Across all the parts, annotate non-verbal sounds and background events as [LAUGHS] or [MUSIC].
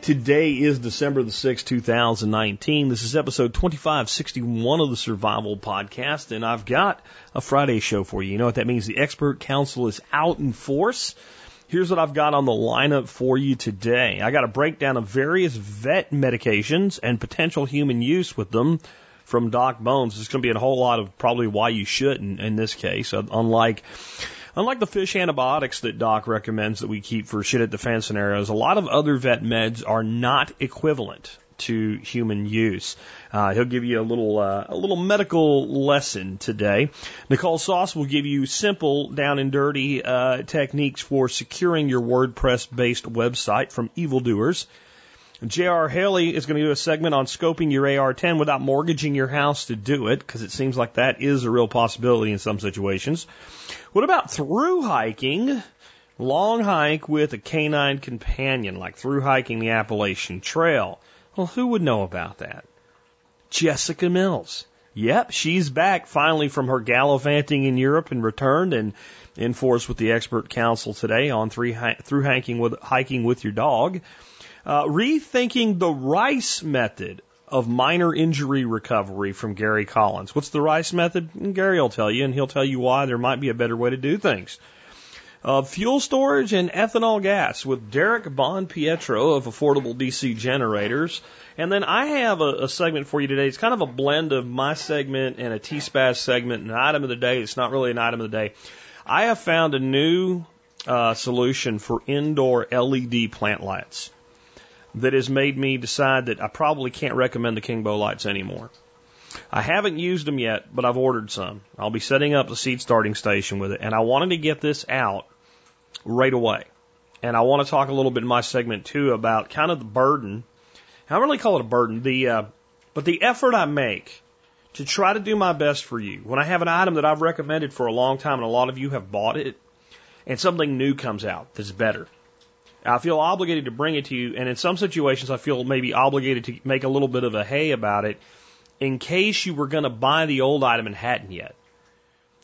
Today is December the 6th, 2019. This is episode 2561 of the Survival Podcast, and I've got a Friday show for you. You know what that means? The expert council is out in force. Here's what I've got on the lineup for you today. I got a breakdown of various vet medications and potential human use with them from Doc Bones. It's going to be a whole lot of probably why you shouldn't in this case, uh, unlike Unlike the fish antibiotics that Doc recommends that we keep for shit at the fan scenarios, a lot of other vet meds are not equivalent to human use. Uh, he'll give you a little uh, a little medical lesson today. Nicole Sauce will give you simple, down and dirty uh, techniques for securing your WordPress based website from evildoers. J.R. Haley is going to do a segment on scoping your AR-10 without mortgaging your house to do it, because it seems like that is a real possibility in some situations. What about through hiking? Long hike with a canine companion, like through hiking the Appalachian Trail. Well, who would know about that? Jessica Mills. Yep, she's back finally from her gallivanting in Europe and returned and in force with the expert council today on three, through hiking with, hiking with your dog. Uh, rethinking the Rice method of minor injury recovery from Gary Collins. What's the Rice method? Gary will tell you, and he'll tell you why there might be a better way to do things. Uh, fuel storage and ethanol gas with Derek Bon Pietro of Affordable DC Generators. And then I have a, a, segment for you today. It's kind of a blend of my segment and a T-Spaz segment, an item of the day. It's not really an item of the day. I have found a new uh, solution for indoor LED plant lights that has made me decide that I probably can't recommend the Kingbo lights anymore. I haven't used them yet, but I've ordered some. I'll be setting up the seed starting station with it, and I wanted to get this out right away. And I want to talk a little bit in my segment too about kind of the burden. I don't really call it a burden, the uh, but the effort I make to try to do my best for you. When I have an item that I've recommended for a long time, and a lot of you have bought it, and something new comes out that's better, I feel obligated to bring it to you, and in some situations, I feel maybe obligated to make a little bit of a hay about it in case you were going to buy the old item and hadn't yet.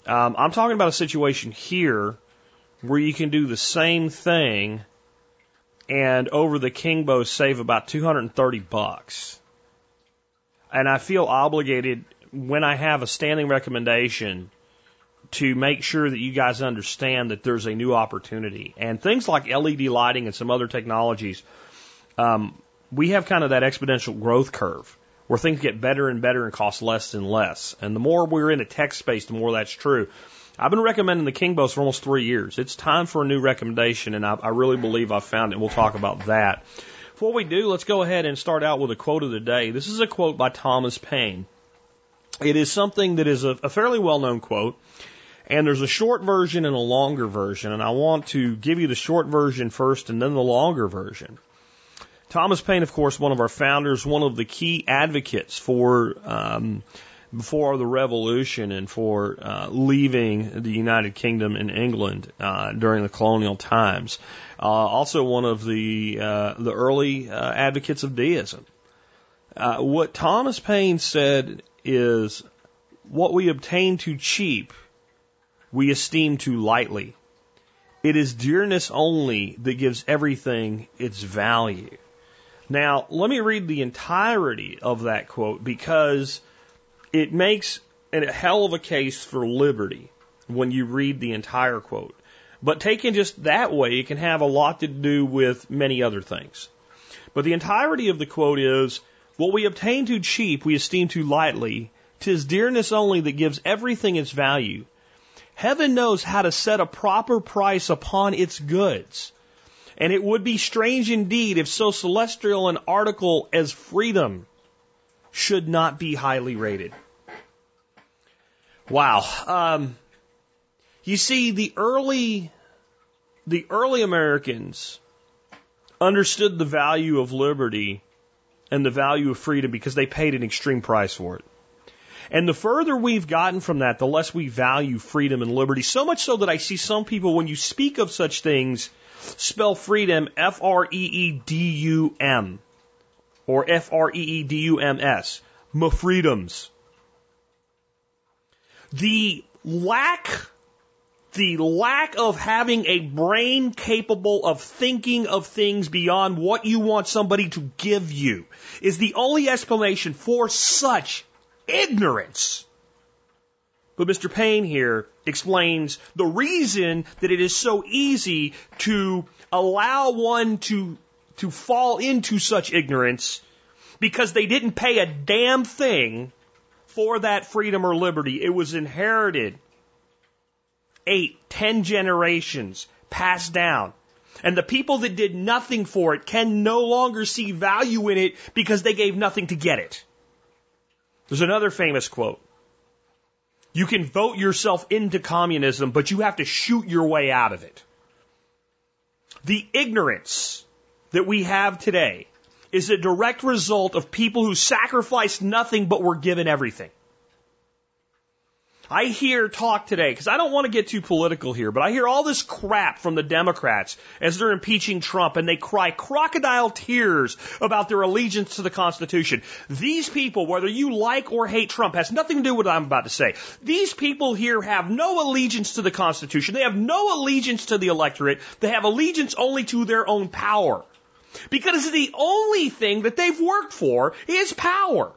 Um, I'm talking about a situation here where you can do the same thing and over the Kingbo save about 230 bucks. And I feel obligated when I have a standing recommendation to make sure that you guys understand that there's a new opportunity. And things like LED lighting and some other technologies, um, we have kind of that exponential growth curve where things get better and better and cost less and less. And the more we're in a tech space, the more that's true. I've been recommending the Kingbos for almost three years. It's time for a new recommendation, and I, I really believe I've found it. We'll talk about that. Before we do, let's go ahead and start out with a quote of the day. This is a quote by Thomas Paine. It is something that is a, a fairly well known quote. And there's a short version and a longer version, and I want to give you the short version first and then the longer version. Thomas Paine, of course, one of our founders, one of the key advocates for um, before the Revolution and for uh, leaving the United Kingdom and England uh, during the colonial times. Uh, also, one of the uh, the early uh, advocates of deism. Uh, what Thomas Paine said is, "What we obtain too cheap." We esteem too lightly. It is dearness only that gives everything its value. Now, let me read the entirety of that quote because it makes a hell of a case for liberty when you read the entire quote. But taken just that way, it can have a lot to do with many other things. But the entirety of the quote is, what we obtain too cheap, we esteem too lightly. Tis dearness only that gives everything its value. Heaven knows how to set a proper price upon its goods. And it would be strange indeed if so celestial an article as freedom should not be highly rated. Wow. Um, you see, the early, the early Americans understood the value of liberty and the value of freedom because they paid an extreme price for it. And the further we've gotten from that, the less we value freedom and liberty. So much so that I see some people, when you speak of such things, spell freedom F R E E D U M or F R E E D U M S. My freedoms. The lack the lack of having a brain capable of thinking of things beyond what you want somebody to give you is the only explanation for such ignorance. But Mr. Paine here explains the reason that it is so easy to allow one to, to fall into such ignorance because they didn't pay a damn thing for that freedom or liberty. It was inherited eight, ten generations passed down. And the people that did nothing for it can no longer see value in it because they gave nothing to get it. There's another famous quote. You can vote yourself into communism, but you have to shoot your way out of it. The ignorance that we have today is a direct result of people who sacrificed nothing but were given everything. I hear talk today, because I don't want to get too political here, but I hear all this crap from the Democrats as they're impeaching Trump and they cry crocodile tears about their allegiance to the Constitution. These people, whether you like or hate Trump, has nothing to do with what I'm about to say. These people here have no allegiance to the Constitution. They have no allegiance to the electorate. They have allegiance only to their own power. Because the only thing that they've worked for is power.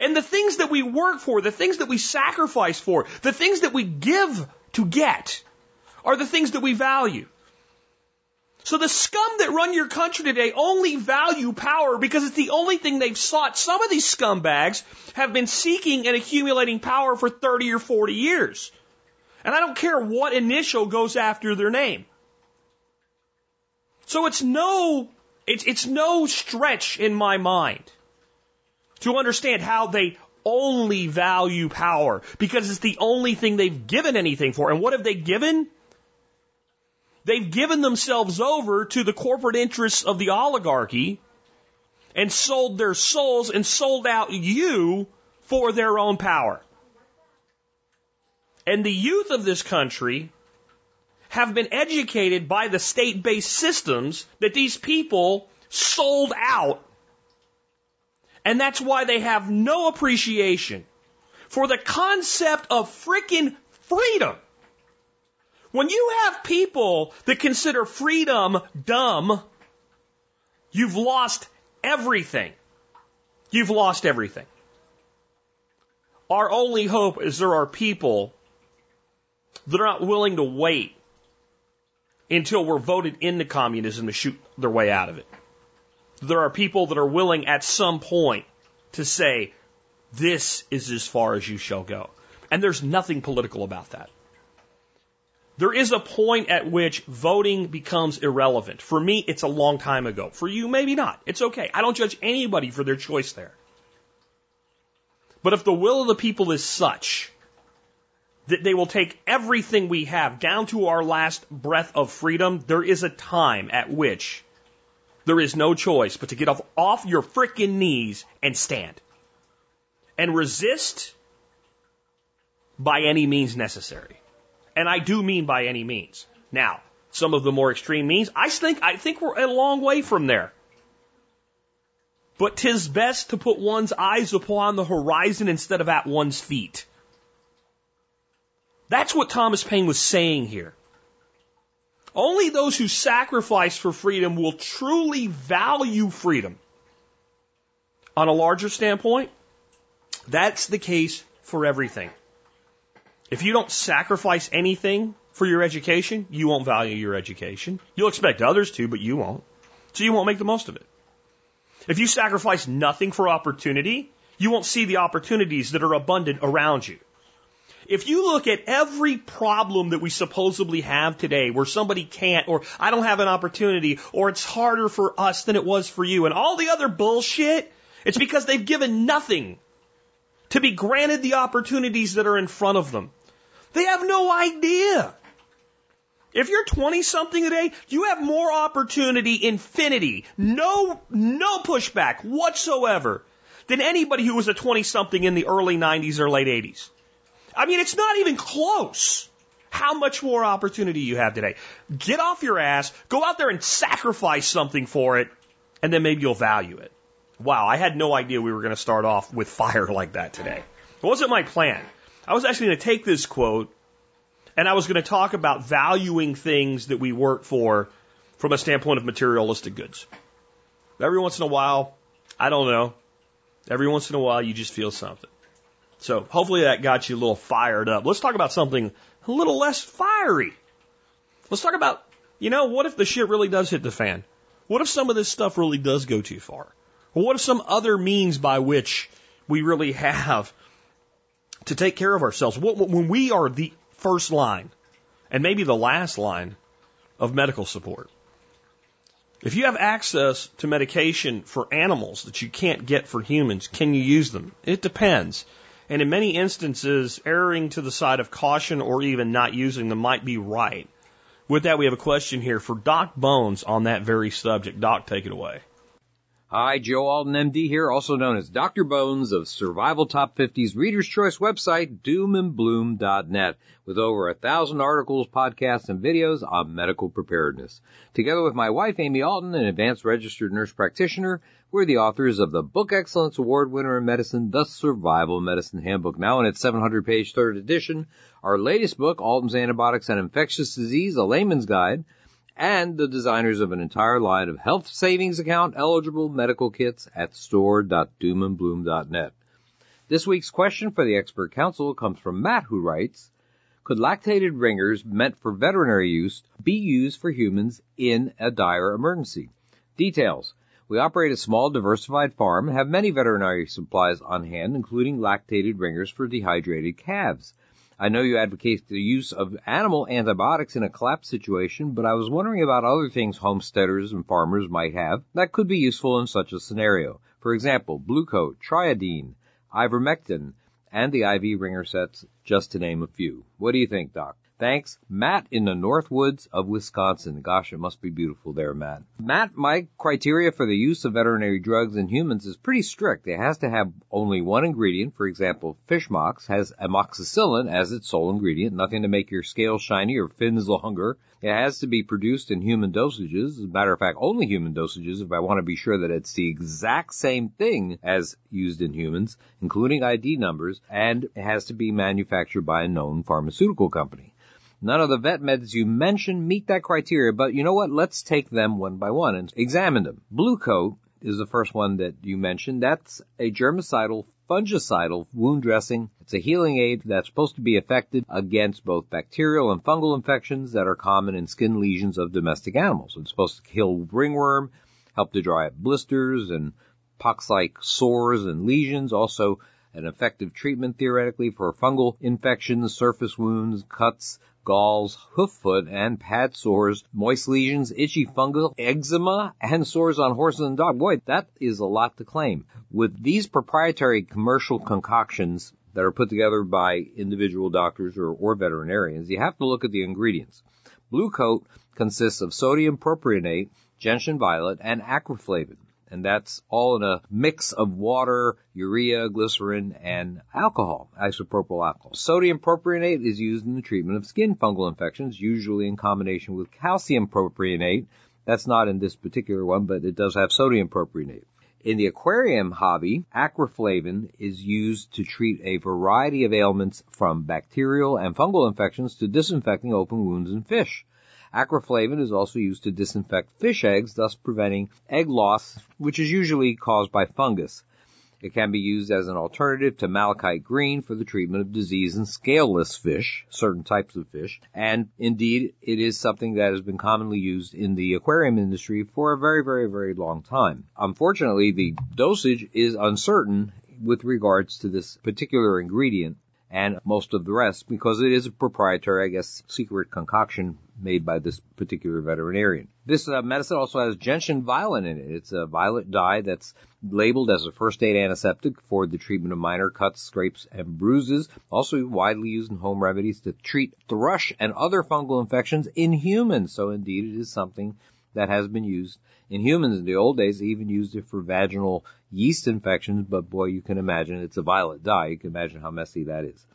And the things that we work for, the things that we sacrifice for, the things that we give to get are the things that we value. So the scum that run your country today only value power because it's the only thing they've sought. Some of these scumbags have been seeking and accumulating power for 30 or 40 years. And I don't care what initial goes after their name. So it's no, it's, it's no stretch in my mind to understand how they only value power because it's the only thing they've given anything for. And what have they given? They've given themselves over to the corporate interests of the oligarchy and sold their souls and sold out you for their own power. And the youth of this country have been educated by the state based systems that these people sold out and that's why they have no appreciation for the concept of freaking freedom. When you have people that consider freedom dumb, you've lost everything. You've lost everything. Our only hope is there are people that are not willing to wait until we're voted into communism to shoot their way out of it there are people that are willing at some point to say, this is as far as you shall go. And there's nothing political about that. There is a point at which voting becomes irrelevant. For me, it's a long time ago. For you, maybe not. It's okay. I don't judge anybody for their choice there. But if the will of the people is such that they will take everything we have down to our last breath of freedom, there is a time at which there is no choice but to get off, off your freaking knees and stand. And resist by any means necessary. And I do mean by any means. Now, some of the more extreme means, I think, I think we're a long way from there. But tis best to put one's eyes upon the horizon instead of at one's feet. That's what Thomas Paine was saying here. Only those who sacrifice for freedom will truly value freedom. On a larger standpoint, that's the case for everything. If you don't sacrifice anything for your education, you won't value your education. You'll expect others to, but you won't. So you won't make the most of it. If you sacrifice nothing for opportunity, you won't see the opportunities that are abundant around you. If you look at every problem that we supposedly have today where somebody can't, or I don't have an opportunity, or it's harder for us than it was for you, and all the other bullshit, it's because they've given nothing to be granted the opportunities that are in front of them. They have no idea. If you're 20 something today, you have more opportunity, infinity, no, no pushback whatsoever than anybody who was a 20 something in the early 90s or late 80s. I mean, it's not even close how much more opportunity you have today. Get off your ass, go out there and sacrifice something for it, and then maybe you'll value it. Wow, I had no idea we were going to start off with [LAUGHS] fire like that today. It wasn't my plan. I was actually going to take this quote and I was going to talk about valuing things that we work for from a standpoint of materialistic goods. Every once in a while, I don't know, every once in a while you just feel something. So hopefully that got you a little fired up. Let's talk about something a little less fiery. Let's talk about, you know, what if the shit really does hit the fan? What if some of this stuff really does go too far? What if some other means by which we really have to take care of ourselves? When we are the first line and maybe the last line of medical support. If you have access to medication for animals that you can't get for humans, can you use them? It depends. And in many instances, erring to the side of caution or even not using them might be right. With that, we have a question here for Doc Bones on that very subject. Doc, take it away. Hi, Joe Alton, MD here, also known as Dr. Bones of Survival Top 50's Reader's Choice website, doomandbloom.net, with over a thousand articles, podcasts, and videos on medical preparedness. Together with my wife, Amy Alton, an advanced registered nurse practitioner, we're the authors of the Book Excellence Award winner in medicine, The Survival Medicine Handbook, now in its 700 page third edition. Our latest book, Alton's Antibiotics and Infectious Disease, a layman's guide, and the designers of an entire line of health savings account eligible medical kits at store.doomandbloom.net. This week's question for the expert council comes from Matt who writes, could lactated ringers meant for veterinary use be used for humans in a dire emergency? Details. We operate a small diversified farm and have many veterinary supplies on hand, including lactated ringers for dehydrated calves. I know you advocate the use of animal antibiotics in a collapse situation, but I was wondering about other things homesteaders and farmers might have that could be useful in such a scenario. For example, Blue Coat, Triodine, Ivermectin, and the IV ringer sets, just to name a few. What do you think, Doc? Thanks, Matt in the North Woods of Wisconsin. Gosh, it must be beautiful there, Matt. Matt, my criteria for the use of veterinary drugs in humans is pretty strict. It has to have only one ingredient. For example, fish mox has amoxicillin as its sole ingredient, nothing to make your scales shiny or fins longer. It has to be produced in human dosages. As a matter of fact, only human dosages if I want to be sure that it's the exact same thing as used in humans, including ID numbers, and it has to be manufactured by a known pharmaceutical company. None of the vet meds you mentioned meet that criteria, but you know what? Let's take them one by one and examine them. Blu-Kote is the first one that you mentioned. That's a germicidal fungicidal wound dressing. It's a healing aid that's supposed to be effective against both bacterial and fungal infections that are common in skin lesions of domestic animals. It's supposed to kill ringworm, help to dry up blisters and pox-like sores and lesions, also an effective treatment theoretically for fungal infections, surface wounds, cuts, galls, hoof foot, and pad sores, moist lesions, itchy fungal, eczema, and sores on horses and dogs. Boy, that is a lot to claim. With these proprietary commercial concoctions that are put together by individual doctors or, or veterinarians, you have to look at the ingredients. Blu-Kote consists of sodium propionate, gentian violet, and acriflavine and that's all in a mix of water, urea, glycerin, and alcohol, isopropyl alcohol. Sodium propionate is used in the treatment of skin fungal infections, usually in combination with calcium propionate. That's not in this particular one, but it does have sodium propionate. In the aquarium hobby, acriflavine is used to treat a variety of ailments from bacterial and fungal infections to disinfecting open wounds in fish. Acriflavine is also used to disinfect fish eggs, thus preventing egg loss, which is usually caused by fungus. It can be used as an alternative to malachite green for the treatment of disease in scaleless fish, certain types of fish, and indeed it is something that has been commonly used in the aquarium industry for a very, very, very long time. Unfortunately, the dosage is uncertain with regards to this particular ingredient and most of the rest because it is a proprietary, I guess, secret concoction made by this particular veterinarian. This uh, medicine also has gentian violet in it. It's a violet dye that's labeled as a first aid antiseptic for the treatment of minor cuts, scrapes, and bruises. Also widely used in home remedies to treat thrush and other fungal infections in humans. So indeed it is something that has been used in humans in the old days. They even used it for vaginal yeast infections, but boy, you can imagine it's a violet dye. You can imagine how messy that is.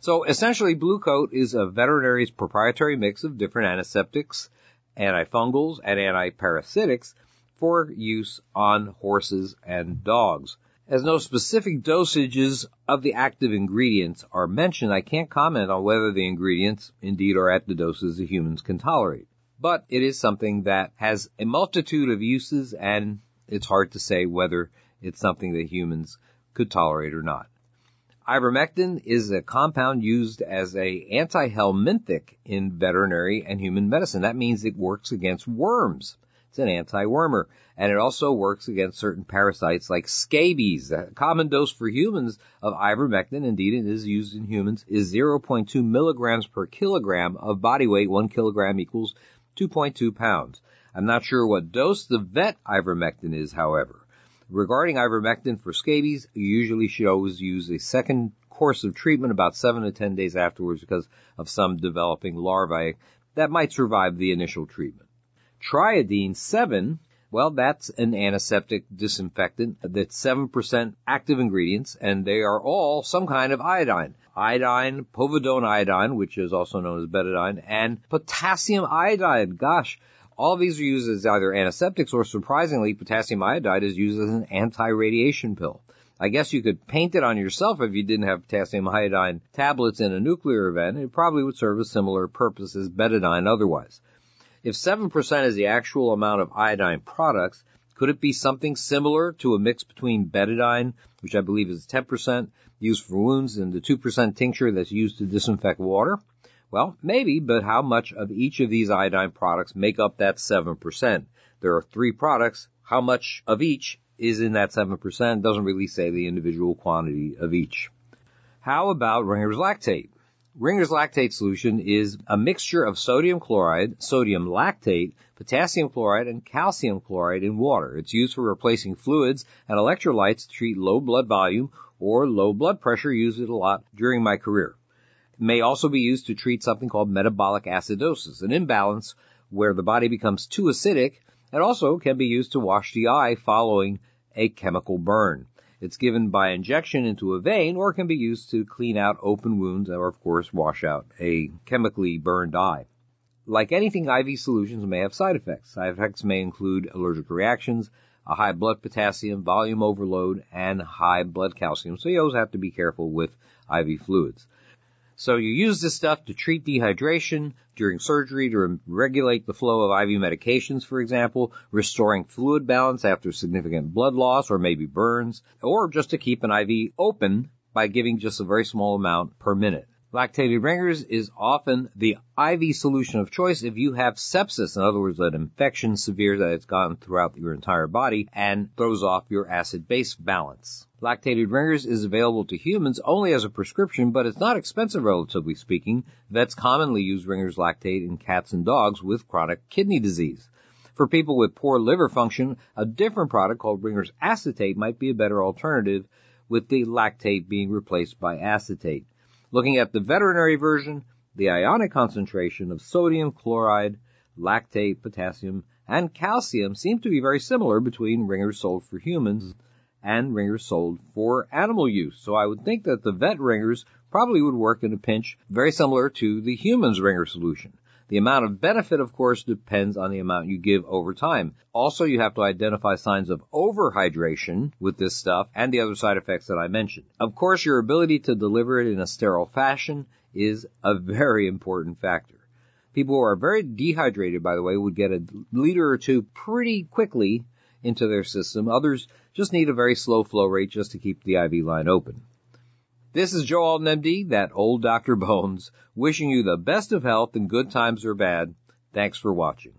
So essentially, Blu-Kote is a veterinary's proprietary mix of different antiseptics, antifungals, and antiparasitics for use on horses and dogs. As no specific dosages of the active ingredients are mentioned, I can't comment on whether the ingredients indeed are at the doses that humans can tolerate. But it is something that has a multitude of uses and it's hard to say whether it's something that humans could tolerate or not. Ivermectin is a compound used as a antihelminthic in veterinary and human medicine. That means it works against worms. It's an anti-wormer. And it also works against certain parasites like scabies. A common dose for humans of ivermectin, indeed it is used in humans, is 0.2 milligrams per kilogram of body weight. One kilogram equals 2.2 pounds. I'm not sure what dose the vet ivermectin is, however. Regarding ivermectin for scabies, usually always use a second course of treatment about 7 to 10 days afterwards because of some developing larvae that might survive the initial treatment. Triodine 7, well, that's an antiseptic disinfectant that's 7% active ingredients, and they are all some kind of iodine. Iodine, povidone iodine, which is also known as betadine, and potassium iodide. Gosh, all these are used as either antiseptics or surprisingly, potassium iodide is used as an anti-radiation pill. I guess you could paint it on yourself if you didn't have potassium iodine tablets in a nuclear event. It probably would serve a similar purpose as betadine otherwise. If 7% is the actual amount of iodine products, could it be something similar to a mix between betadine, which I believe is 10% used for wounds, and the 2% tincture that's used to disinfect water? Well, maybe, but how much of each of these iodine products make up that 7%? There are three products. How much of each is in that 7% doesn't really say the individual quantity of each. How about Ringer's lactate? Ringer's lactate solution is a mixture of sodium chloride, sodium lactate, potassium chloride, and calcium chloride in water. It's used for replacing fluids and electrolytes to treat low blood volume or low blood pressure. Used it a lot during my career. May also be used to treat something called metabolic acidosis, an imbalance where the body becomes too acidic. It also can be used to wash the eye following a chemical burn. It's given by injection into a vein or can be used to clean out open wounds or of course wash out a chemically burned eye. Like anything, IV solutions may have side effects. Side effects may include allergic reactions, a high blood potassium, volume overload, and high blood calcium. So you always have to be careful with IV fluids. So you use this stuff to treat dehydration during surgery to regulate the flow of IV medications, for example, restoring fluid balance after significant blood loss or maybe burns, or just to keep an IV open by giving just a very small amount per minute. Lactated Ringers is often the IV solution of choice if you have sepsis, in other words, an infection severe that it's gone throughout your entire body and throws off your acid-base balance. Lactated Ringers is available to humans only as a prescription, but it's not expensive relatively speaking. Vets commonly use Ringers lactate in cats and dogs with chronic kidney disease. For people with poor liver function, a different product called Ringers acetate might be a better alternative with the lactate being replaced by acetate. Looking at the veterinary version, the ionic concentration of sodium chloride, lactate, potassium, and calcium seem to be very similar between Ringers sold for humans and ringers sold for animal use. So I would think that the vet ringers probably would work in a pinch very similar to the human's ringer solution. The amount of benefit, of course, depends on the amount you give over time. Also, you have to identify signs of overhydration with this stuff and the other side effects that I mentioned. Of course, your ability to deliver it in a sterile fashion is a very important factor. People who are very dehydrated, by the way, would get a liter or two pretty quickly into their system. Others just need a very slow flow rate just to keep the IV line open. This is Joe Alton, MD, that old Dr. Bones, wishing you the best of health in good times or bad. Thanks for watching.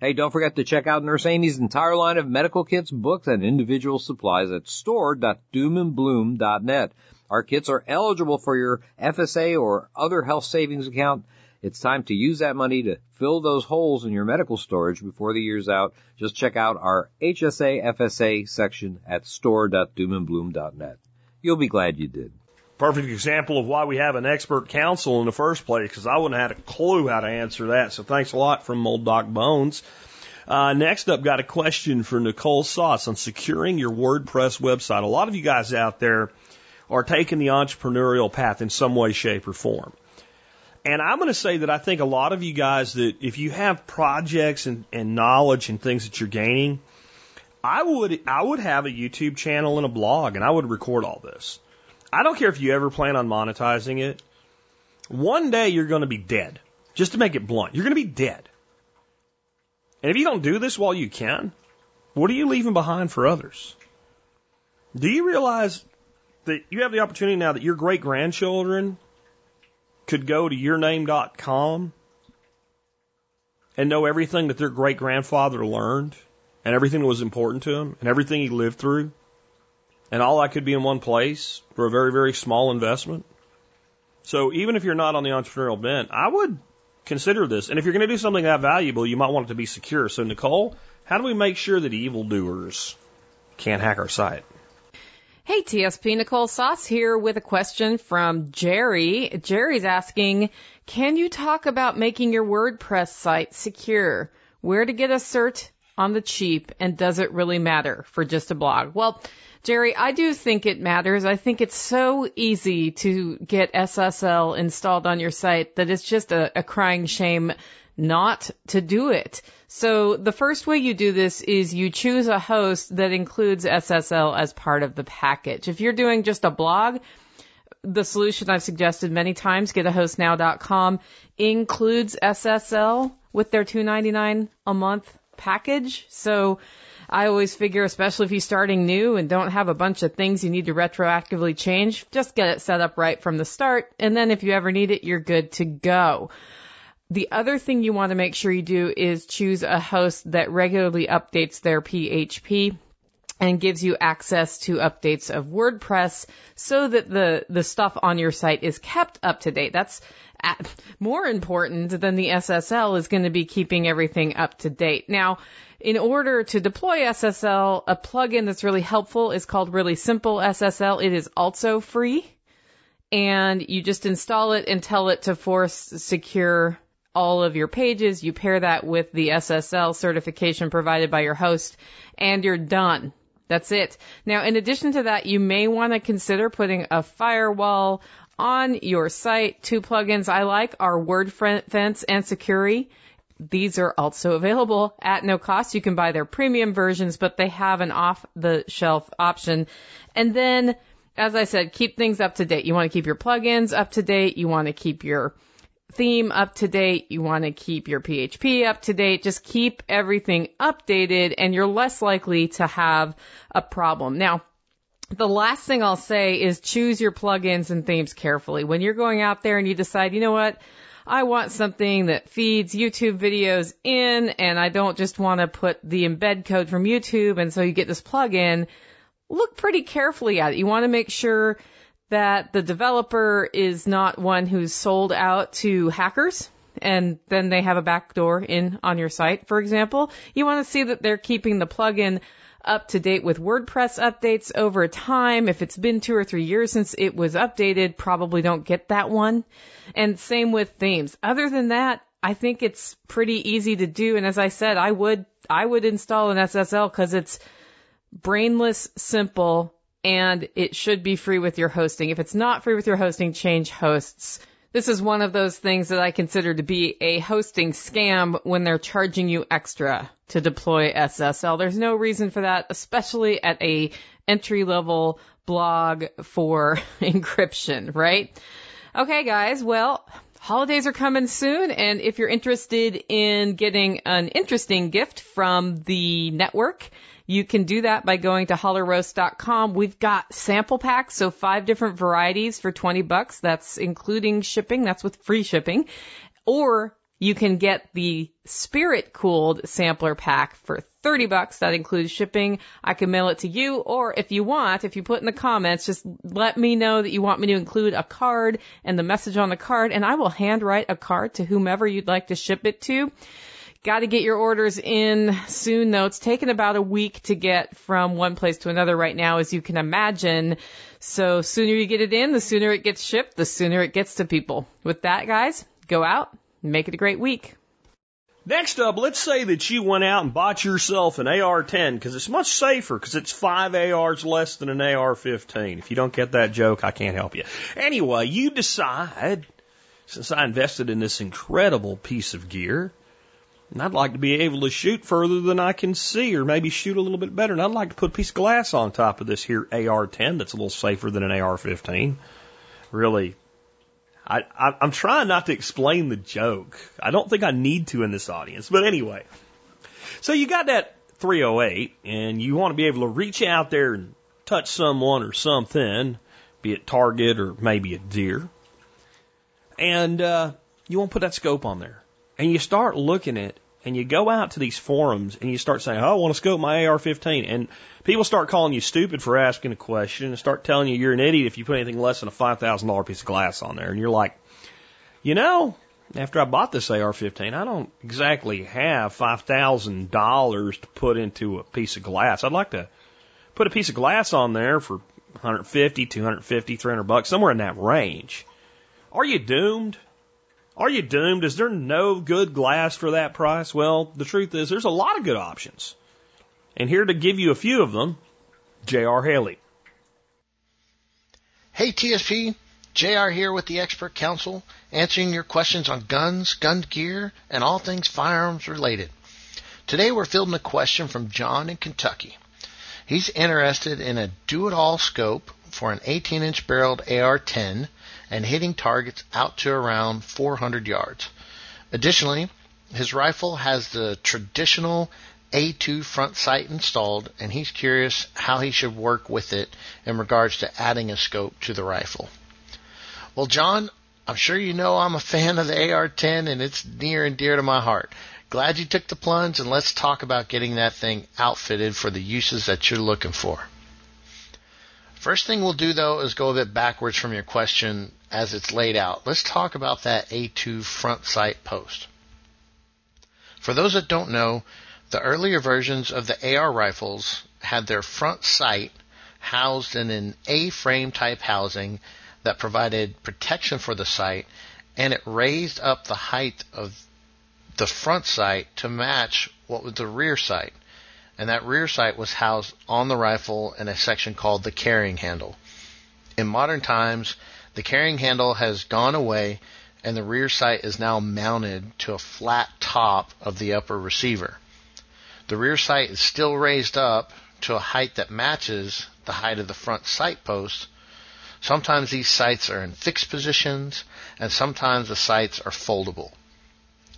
Hey, don't forget to check out Nurse Amy's entire line of medical kits, books, and individual supplies at store.doomandbloom.net. Our kits are eligible for your FSA or other health savings account it's time to use that money to fill those holes in your medical storage before the year's out. Just check out our HSA FSA section at store.doomandbloom.net. You'll be glad you did. Perfect example of why we have an expert council in the first place, because I wouldn't have had a clue how to answer that. So thanks a lot from old Doc Bones. Uh, next up, got a question for Nicole Sauce on securing your WordPress website. A lot of you guys out there are taking the entrepreneurial path in some way, shape, or form. And I'm going to say that I think a lot of you guys that if you have projects and, and knowledge and things that you're gaining, I would I would have a YouTube channel and a blog and I would record all this. I don't care if you ever plan on monetizing it. One day you're going to be dead. Just to make it blunt, you're going to be dead. And if you don't do this while you can, what are you leaving behind for others? Do you realize that you have the opportunity now that your great grandchildren could go to yourname.com and know everything that their great grandfather learned and everything that was important to him and everything he lived through? And all that could be in one place for a very, very small investment. So even if you're not on the entrepreneurial bent, I would consider this. And if you're going to do something that valuable, you might want it to be secure. So Nicole, how do we make sure that evildoers can't hack our site? Hey, TSP Nicole Sauce here with a question from Jerry. Jerry's asking, can you talk about making your WordPress site secure? Where to get a cert on the cheap and does it really matter for just a blog? Well, Jerry, I do think it matters. I think it's so easy to get SSL installed on your site that it's just a, a crying shame not to do it. So the first way you do this is you choose a host that includes SSL as part of the package. If you're doing just a blog, the solution I've suggested many times, getahostnow.com, includes SSL with their $2.99 a month package. So I always figure, especially if you're starting new and don't have a bunch of things you need to retroactively change, just get it set up right from the start. And then if you ever need it, you're good to go. The other thing you want to make sure you do is choose a host that regularly updates their PHP and gives you access to updates of WordPress so that the, the stuff on your site is kept up to date. That's more important than the SSL is going to be keeping everything up to date. Now, in order to deploy SSL, a plugin that's really helpful is called Really Simple SSL. It is also free. And you just install it and tell it to force secure all of your pages. You pair that with the SSL certification provided by your host and you're done. That's it. Now, in addition to that, you may want to consider putting a firewall on your site. Two plugins I like are WordFence and Sucuri. These are also available at no cost. You can buy their premium versions, but they have an off the shelf option. And then, as I said, keep things up to date. You want to keep your plugins up to date. You want to keep your theme up to date. You want to keep your PHP up to date. Just keep everything updated and you're less likely to have a problem. Now, the last thing I'll say is choose your plugins and themes carefully. When you're going out there and you decide, you know what, I want something that feeds YouTube videos in and I don't just want to put the embed code from YouTube and so you get this plugin. Look pretty carefully at it. You want to make sure that the developer is not one who's sold out to hackers and then they have a backdoor in on your site, for example. You want to see that they're keeping the plugin up to date with WordPress updates over time. If it's been two or three years since it was updated, probably don't get that one. And same with themes. Other than that, I think it's pretty easy to do. And as I said, I would, I would install an SSL because it's brainless, simple, and it should be free with your hosting. If it's not free with your hosting, change hosts. This is one of those things that I consider to be a hosting scam when they're charging you extra to deploy SSL. There's no reason for that, especially at a entry level blog for [LAUGHS] encryption, right? Okay, guys. Well, holidays are coming soon, and if you're interested in getting an interesting gift from the network, you can do that by going to hollerroast.com. We've got sample packs, so five different varieties for 20 bucks. That's including shipping. That's with free shipping. Or you can get the spirit cooled sampler pack for 30 bucks. That includes shipping. I can mail it to you. Or if you want, if you put in the comments, just let me know that you want me to include a card and the message on the card and I will handwrite a card to whomever you'd like to ship it to. Got to get your orders in soon though. It's taken about a week to get from one place to another right now, as you can imagine. So sooner you get it in, the sooner it gets shipped, the sooner it gets to people. With that, guys, go out, and make it a great week. Next up, let's say that you went out and bought yourself an AR-10 because it's much safer because it's five ARs less than an AR-15. If you don't get that joke, I can't help you. Anyway, you decide, since I invested in this incredible piece of gear, and I'd like to be able to shoot further than I can see, or maybe shoot a little bit better, and I'd like to put a piece of glass on top of this here AR-10 that's a little safer than an AR-15. Really I, I, I'm trying not to explain the joke. I don't think I need to in this audience, but anyway. So you got that 308, and you want to be able to reach out there and touch someone or something, be it target or maybe a deer, and uh, you want to put that scope on there, and you start looking at, and you go out to these forums and you start saying, "Oh, I want to scope my AR-15," and people start calling you stupid for asking a question and start telling you you're an idiot if you put anything less than a $5,000 piece of glass on there. And you're like, you know, after I bought this AR-15, I don't exactly have $5,000 to put into a piece of glass. I'd like to put a piece of glass on there for 150, 250, 300 bucks, somewhere in that range. Are you doomed? Are you doomed? Is there no good glass for that price? Well, the truth is there's a lot of good options. And here to give you a few of them, J.R. Haley. Hey TSP, JR here with the Expert Council, answering your questions on guns, gun gear, and all things firearms related. Today we're fielding a question from John in Kentucky. He's interested in a do-it-all scope for an 18-inch barreled AR-10 and hitting targets out to around 400 yards. Additionally, his rifle has the traditional a2 front sight installed, and he's curious how he should work with it in regards to adding a scope to the rifle. Well, John, I'm sure you know I'm a fan of the AR-10 and it's near and dear to my heart. Glad you took the plunge and let's talk about getting that thing outfitted for the uses that you're looking for. First thing we'll do though is go a bit backwards from your question as it's laid out. Let's talk about that A2 front sight post. For those that don't know, the earlier versions of the AR rifles had their front sight housed in an A-frame type housing that provided protection for the sight and it raised up the height of the front sight to match what was the rear sight. And that rear sight was housed on the rifle in a section called the carrying handle. In modern times, the carrying handle has gone away and the rear sight is now mounted to a flat top of the upper receiver. The rear sight is still raised up to a height that matches the height of the front sight post. Sometimes these sights are in fixed positions, and sometimes the sights are foldable.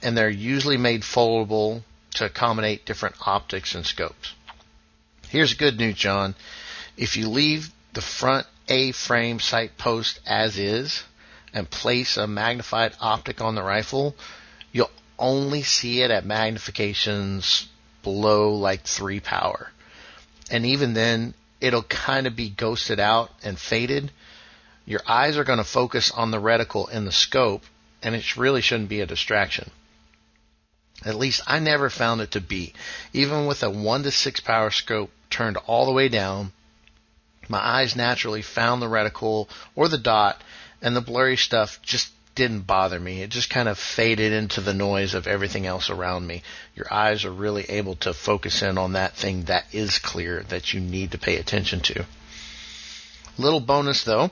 And they're usually made foldable to accommodate different optics and scopes. Here's good news, John. If you leave the front A frame sight post as is and place a magnified optic on the rifle, you'll only see it at magnifications below like three power. And even then, it'll kind of be ghosted out and faded. Your eyes are going to focus on the reticle in the scope, and it really shouldn't be a distraction. At least I never found it to be. Even with a 1 to 6 power scope turned all the way down, my eyes naturally found the reticle or the dot, and the blurry stuff just didn't bother me. It just kind of faded into the noise of everything else around me. Your eyes are really able to focus in on that thing that is clear that you need to pay attention to. Little bonus though,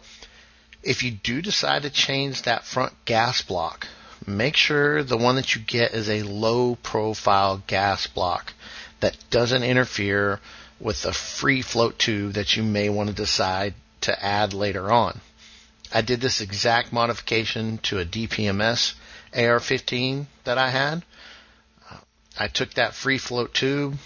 if you do decide to change that front gas block, make sure the one that you get is a low profile gas block that doesn't interfere with a free float tube that you may want to decide to add later on. I did this exact modification to a DPMS AR-15 that I had. I took that free float tube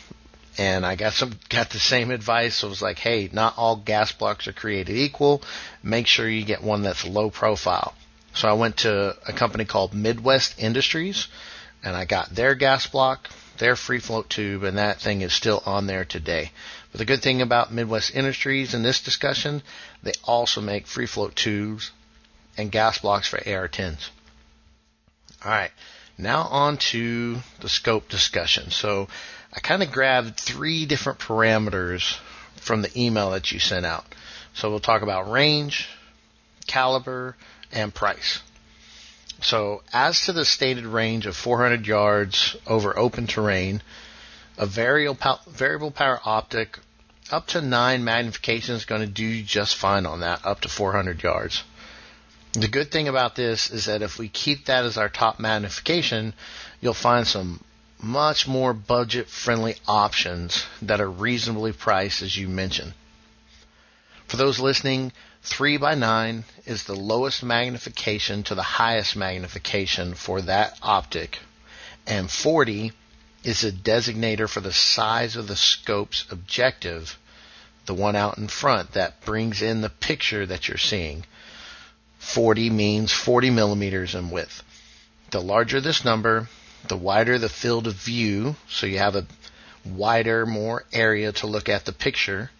and I got some got the same advice. So it was like, hey, not all gas blocks are created equal. Make sure you get one that's low profile. So I went to a company called Midwest Industries and I got their gas block, their free float tube, and that thing is still on there today. But the good thing about Midwest Industries in this discussion, they also make free float tubes and gas blocks for AR-10s. All right, now on to the scope discussion. So I kind of grabbed three different parameters from the email that you sent out. So we'll talk about range, caliber, and price. So, as to the stated range of 400 yards over open terrain, a variable variable power optic up to 9 magnification is going to do just fine on that, up to 400 yards. The good thing about this is that if we keep that as our top magnification, you'll find some much more budget friendly options that are reasonably priced, as you mentioned. For those listening, 3 by 9 is the lowest magnification to the highest magnification for that optic, and 40 is a designator for the size of the scope's objective, the one out in front that brings in the picture that you're seeing. 40 means 40 millimeters in width. The larger this number, the wider the field of view, so you have a wider, more area to look at the picture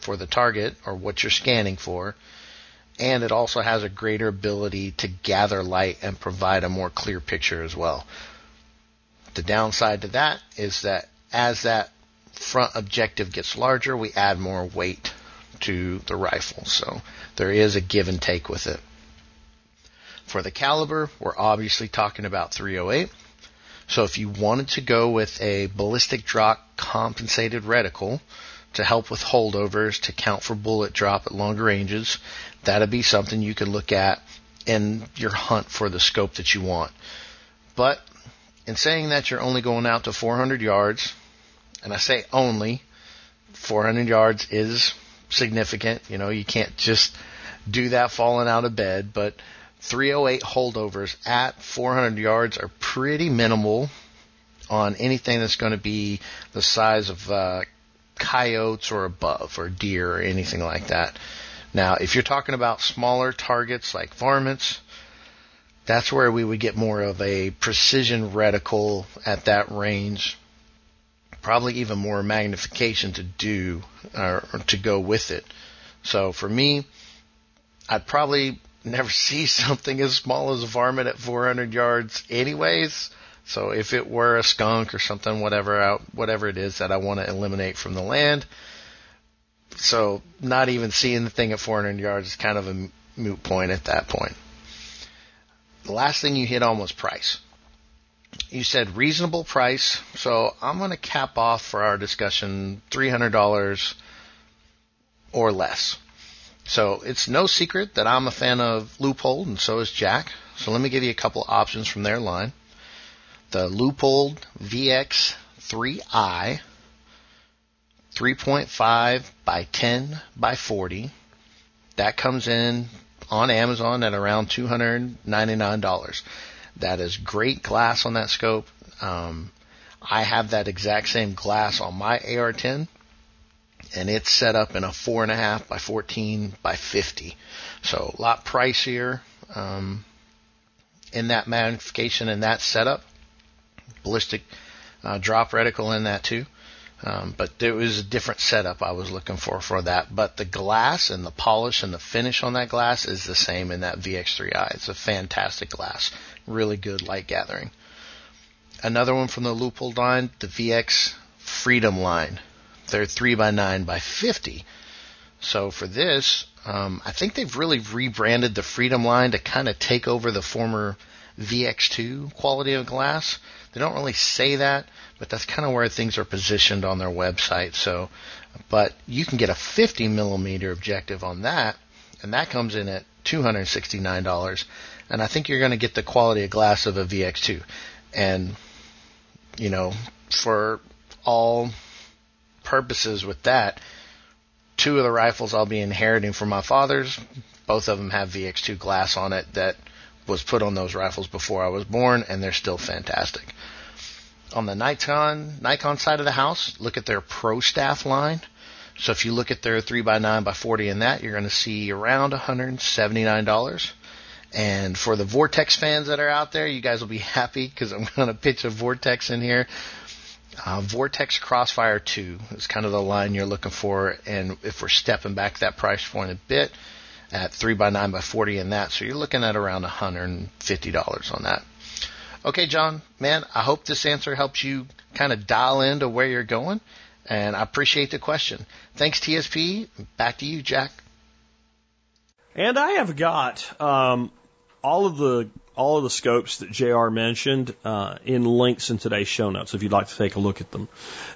for the target or what you're scanning for. And it also has a greater ability to gather light and provide a more clear picture as well. The downside to that is that as that front objective gets larger, we add more weight to the rifle. So there is a give and take with it. For the caliber, we're obviously talking about 308. So if you wanted to go with a ballistic drop compensated reticle to help with holdovers to count for bullet drop at longer ranges, that'd be something you could look at in your hunt for the scope that you want. But in saying that you're only going out to 400 yards, and I say only, 400 yards is significant. You know, you can't just do that falling out of bed, but 308 holdovers at 400 yards are pretty minimal on anything that's going to be the size of uh, coyotes or above, or deer, or anything like that. Now, if you're talking about smaller targets like varmints, that's where we would get more of a precision reticle at that range. Probably even more magnification to do or to go with it. So for me, I'd probably never [LAUGHS] see something as small as a varmint at 400 yards anyways. So if it were a skunk or something, whatever out, whatever it is that I want to eliminate from the land, so not even seeing the thing at 400 yards is kind of a moot point at that point. The last thing you hit on was price. You said reasonable price, so I'm going to cap off for our discussion $300 or less. So it's no secret that I'm a fan of Leupold, and so is Jack. So let me give you a couple options from their line. The Leupold VX3i, 3.5 by 10 by 40. That comes in on Amazon at around $299. That is great glass on that scope. Um, I have that exact same glass on my AR-10 and it's set up in a four and a half by 14 by 50. So a lot pricier um, in that magnification and that setup. Ballistic uh, drop reticle in that too. Um, but there was a different setup I was looking for for that. But the glass and the polish and the finish on that glass is the same in that VX3i. It's a fantastic glass. Really good light gathering. Another one from the Leupold line, the VX Freedom line. They're 3 by 9 by 50. So for this, um, I think they've really rebranded the Freedom line to kind of take over the former VX2 quality of glass. They don't really say that, but that's kind of where things are positioned on their website. So, but you can get a 50 millimeter objective on that, and that comes in at $269. And I think you're going to get the quality of glass of a VX2. And, you know, for all purposes with that, two of the rifles I'll be inheriting from my father's, both of them have VX2 glass on it that was put on those rifles before I was born, and they're still fantastic. On the Nikon Nikon side of the house, look at their Pro Staff line. So if you look at their 3x9 by 40 in that, you're going to see around $179. And for the Vortex fans that are out there, you guys will be [LAUGHS] happy because I'm going to pitch a Vortex in here. Uh, Vortex Crossfire 2 is kind of the line you're looking for. And if we're stepping back that price point a bit at 3 by 9 by 40 in that, so you're looking at around $150 on that. Okay, John, man, I hope this answer helps you kind of dial into where you're going. And I appreciate the question. Thanks, TSP. Back to you, Jack. And I have got um, all of the all of the scopes that JR mentioned uh, in links in today's show notes if you'd like to take a look at them.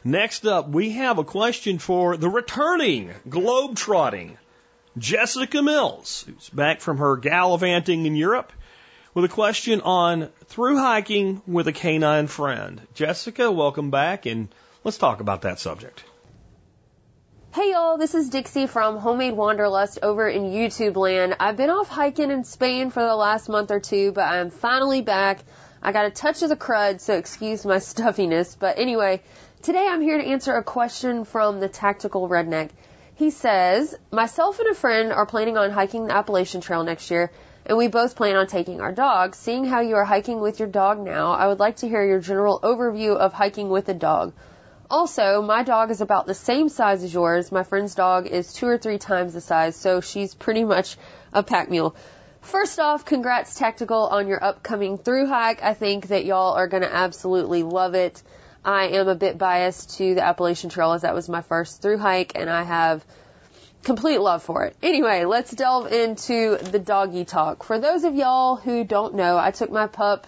Next up, we have a question for the returning globe-trotting Jessica Mills, who's back from her gallivanting in Europe with a question on through hiking with a canine friend. Jessica, welcome back, and let's talk about that subject. Hey y'all, this is Dixie from Homemade Wanderlust over in YouTube land. I've been off hiking in Spain for the last month or two, but I'm finally back. I got a touch of the crud, so excuse my [LAUGHS] stuffiness. But anyway, today I'm here to answer a question from the Tactical Redneck. He says, myself and a friend are planning on hiking the Appalachian Trail next year, and we both plan on taking our dog. Seeing how you are hiking with your dog now, I would like to hear your general overview of hiking with a dog. Also, my dog is about the same size as yours. My friend's dog is two or three times the size, so she's pretty much a pack mule. First off, congrats Tactical on your upcoming through hike. I think that y'all are going to absolutely love it. I am a bit biased to the Appalachian Trail as that was my first through hike and I have complete love for it. Anyway, let's delve into the doggy talk. For those of y'all who don't know, I took my pup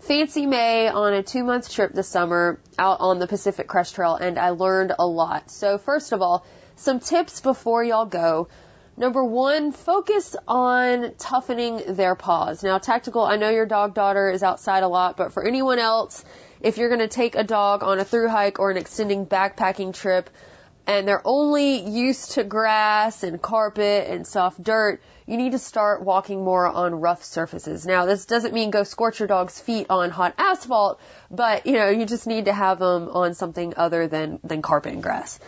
Fancy May on a two month trip this summer out on the Pacific Crest Trail and I learned a lot. So first of all, some tips before y'all go. Number one, focus on toughening their paws. Now, tactical, I know your dog daughter is outside a lot, but for anyone else, if you're going to take a dog on a through hike or an extending backpacking trip and they're only used to grass and carpet and soft dirt, you need to start walking more on rough surfaces. Now, this doesn't mean go scorch your dog's feet on hot asphalt, but you know, you just need to have them on something other than, than carpet and grass.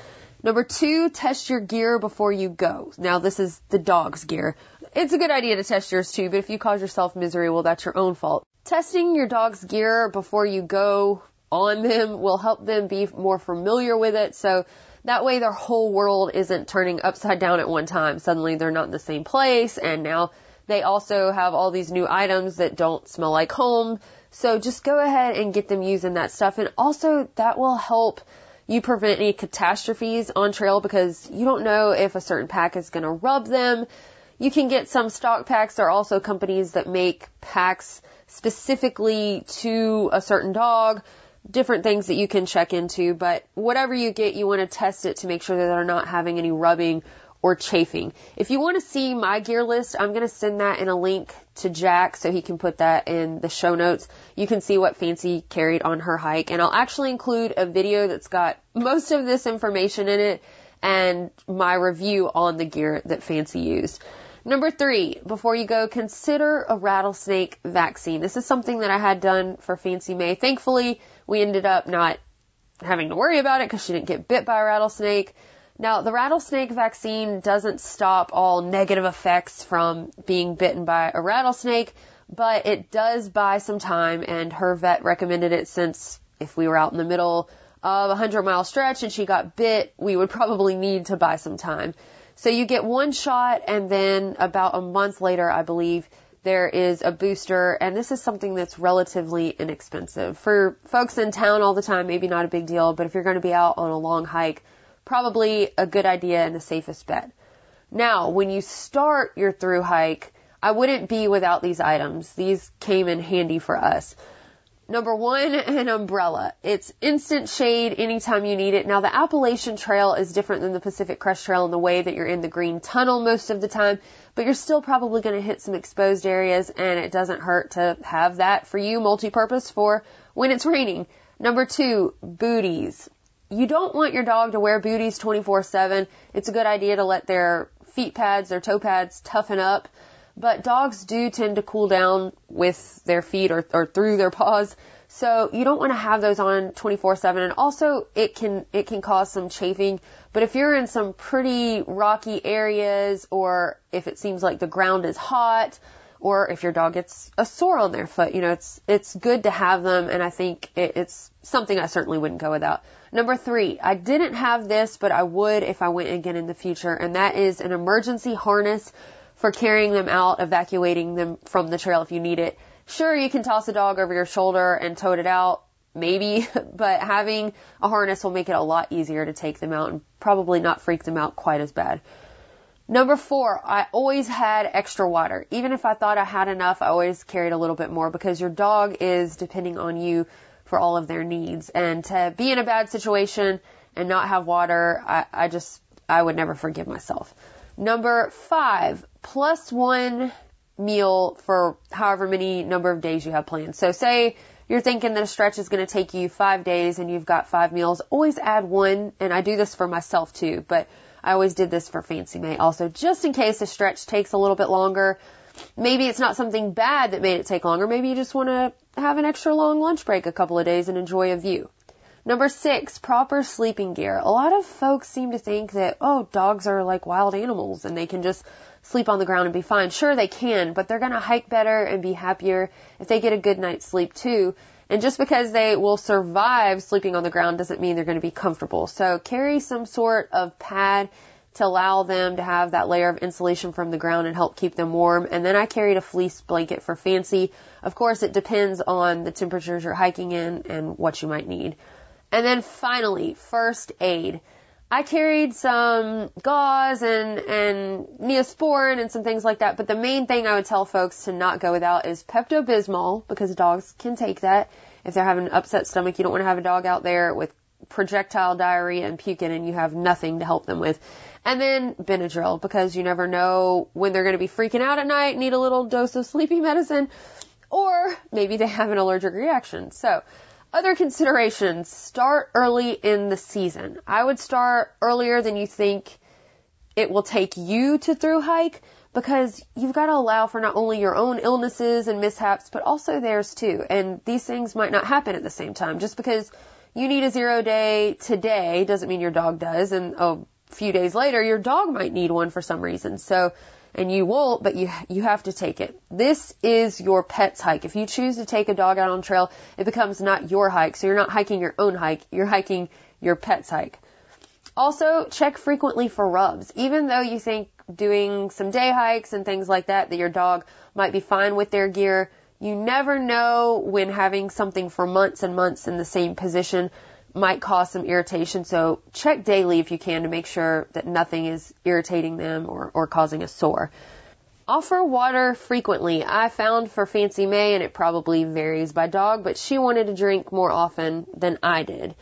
Number two, test your gear before you go. Now, this is the dog's gear. It's a good idea to test yours too, but if you cause yourself misery, well, that's your own fault. Testing your dog's gear before you go on them will help them be more familiar with it. So that way their whole world isn't turning upside down at one time. Suddenly they're not in the same place and now they also have all these new items that don't smell like home. So just go ahead and get them using that stuff. And also that will help you prevent any catastrophes on trail because you don't know if a certain pack is going to rub them. You can get some stock packs. There are also companies that make packs specifically to a certain dog different things that you can check into, but whatever you get, you want to test it to make sure that they're not having any rubbing or chafing. If you want to see my gear list, I'm going to send that in a link to Jack so he can put that in the show notes. You can see what Fancy carried on her hike and I'll actually include a video that's got most of this information in it and my review on the gear that Fancy used. Number three, before you go, consider a rattlesnake vaccine. This is something that I had done for Fancy May. Thankfully, we ended up not having to worry about it because she didn't get bit by a rattlesnake. Now, the rattlesnake vaccine doesn't stop all negative effects from being bitten by a rattlesnake, but it does buy some time and her vet recommended it since if we were out in the middle of a hundred mile stretch and she got bit, we would [LAUGHS] probably need to buy some time. So you get one shot and then about a month later, I believe, there is a booster and this is something that's relatively inexpensive. For folks in town all the time, maybe not a big deal, but if you're going to be out on a long hike, probably a good idea and the safest bet. Now, when you start your through hike, I wouldn't be without these items. These came in handy for us. Number one, an umbrella. It's instant shade anytime you need it. Now the Appalachian Trail is different than the Pacific Crest Trail in the way that you're in the green tunnel most of the time, but you're still probably going to hit some exposed areas and it doesn't hurt to have that for you multi-purpose for when it's raining. Number two, booties. You don't want your dog to wear booties 24-7. It's a good idea to let their feet pads, their toe pads toughen up but dogs do tend to cool down with their feet or, or through their paws. So you don't want to have those on 24/7 and also it can it can cause some chafing. But if you're in some pretty rocky areas or if it seems like the ground is hot or if your dog gets a sore on their foot, you know, it's it's good to have them and I think it, it's something I certainly wouldn't go without. Number 3, I didn't have this, but I would if I went again in the future and that is an emergency harness for carrying them out, evacuating them from the trail if you need it. Sure, you can toss a dog over your shoulder and tote it out, maybe, [LAUGHS] but having a harness will make it a lot easier to take them out and probably not freak them out quite as bad. Number four, I always had extra water. Even if I thought I had enough, I always carried a little bit more because your dog is depending on you for all of their needs. And to be in a bad situation and not have water, I, I just, I would never forgive myself. Number five, plus one meal for however many number of days you have planned. So say you're thinking that a stretch is going to take you five days and you've got five meals, always add one. And I do this for myself too, but I always did this for Fancy May also, just in case a stretch takes a little bit longer. Maybe it's not something bad that made it take longer. Maybe you just want to have an extra long lunch break a couple of days and enjoy a view. Number six, proper sleeping gear. A lot of folks seem to think that, oh, dogs are like wild animals and they can just sleep on the ground and be fine. Sure, they can, but they're going to hike better and be happier if they get a good night's sleep too. And just because they will survive sleeping on the ground doesn't mean they're going to be comfortable. So carry some sort of pad to allow them to have that layer of insulation from the ground and help keep them warm. And then I carried a fleece blanket for fancy. Of course, it depends on the temperatures you're hiking in and what you might need. And then finally, first aid. I carried some gauze and, and Neosporin and some things like that, but the main thing I would tell folks to not go without is Pepto-Bismol, because dogs can take that. If they're having an upset stomach, you don't want to have a dog out there with projectile diarrhea and puking and you have nothing to help them with. And then Benadryl, because you never know when they're going to be freaking out at night, need a little dose of sleeping medicine, or maybe they have an allergic reaction. So, other considerations, start early in the season. I would start earlier than you think it will take you to through hike because you've got to allow for not only your own illnesses and mishaps, but also theirs too. And these things might not happen at the same time. Just because you need a zero day today doesn't mean your dog does. And a few days later, your dog might need one for some reason. So and you won't, but you you have to take it. This is your pet's hike. If you choose to take a dog out on trail, it becomes not your hike. So you're not hiking your own hike. You're hiking your pet's hike. Also, check frequently for rubs. Even though you think doing some day hikes and things like that that your dog might be fine with their gear, you never know when having something for months and months in the same position might cause some irritation. So check daily if you can to make sure that nothing is irritating them or, or causing a sore. Offer water frequently. I found for Fancy May, and it probably varies by dog, but she wanted to drink more often than I did.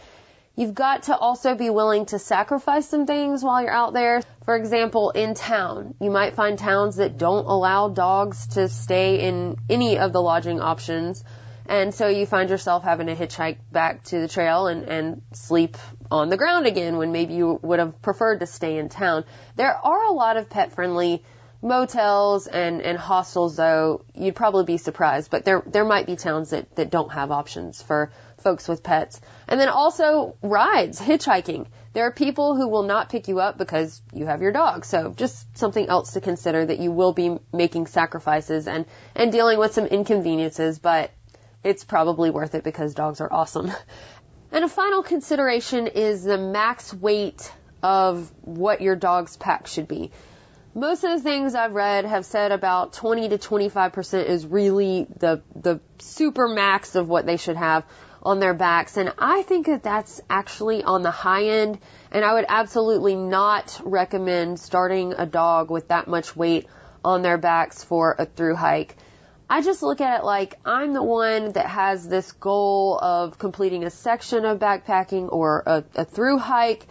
You've got to also be willing to sacrifice some things while you're out there. For example, in town, you might find towns that don't allow dogs to stay in any of the lodging options and so you find yourself having to hitchhike back to the trail and, and sleep on the ground again when maybe you would have preferred to stay in town. There are a lot of pet friendly motels and, and hostels though. You'd probably be surprised, but there, there might be towns that, that don't have options for folks with pets. And then also rides, hitchhiking. There are people who will not pick you up because you have your dog. So just something else to consider that you will be making sacrifices and, and dealing with some inconveniences, but it's probably worth it because dogs are awesome. And a final consideration is the max weight of what your dog's pack should be. Most of the things I've read have said about 20 to 25% is really the, the super max of what they should have on their backs. And I think that that's actually on the high end. And I would absolutely not recommend starting a dog with that much weight on their backs for a through hike. I just look at it like I'm the one that has this goal of completing a section of backpacking or a, a through hike,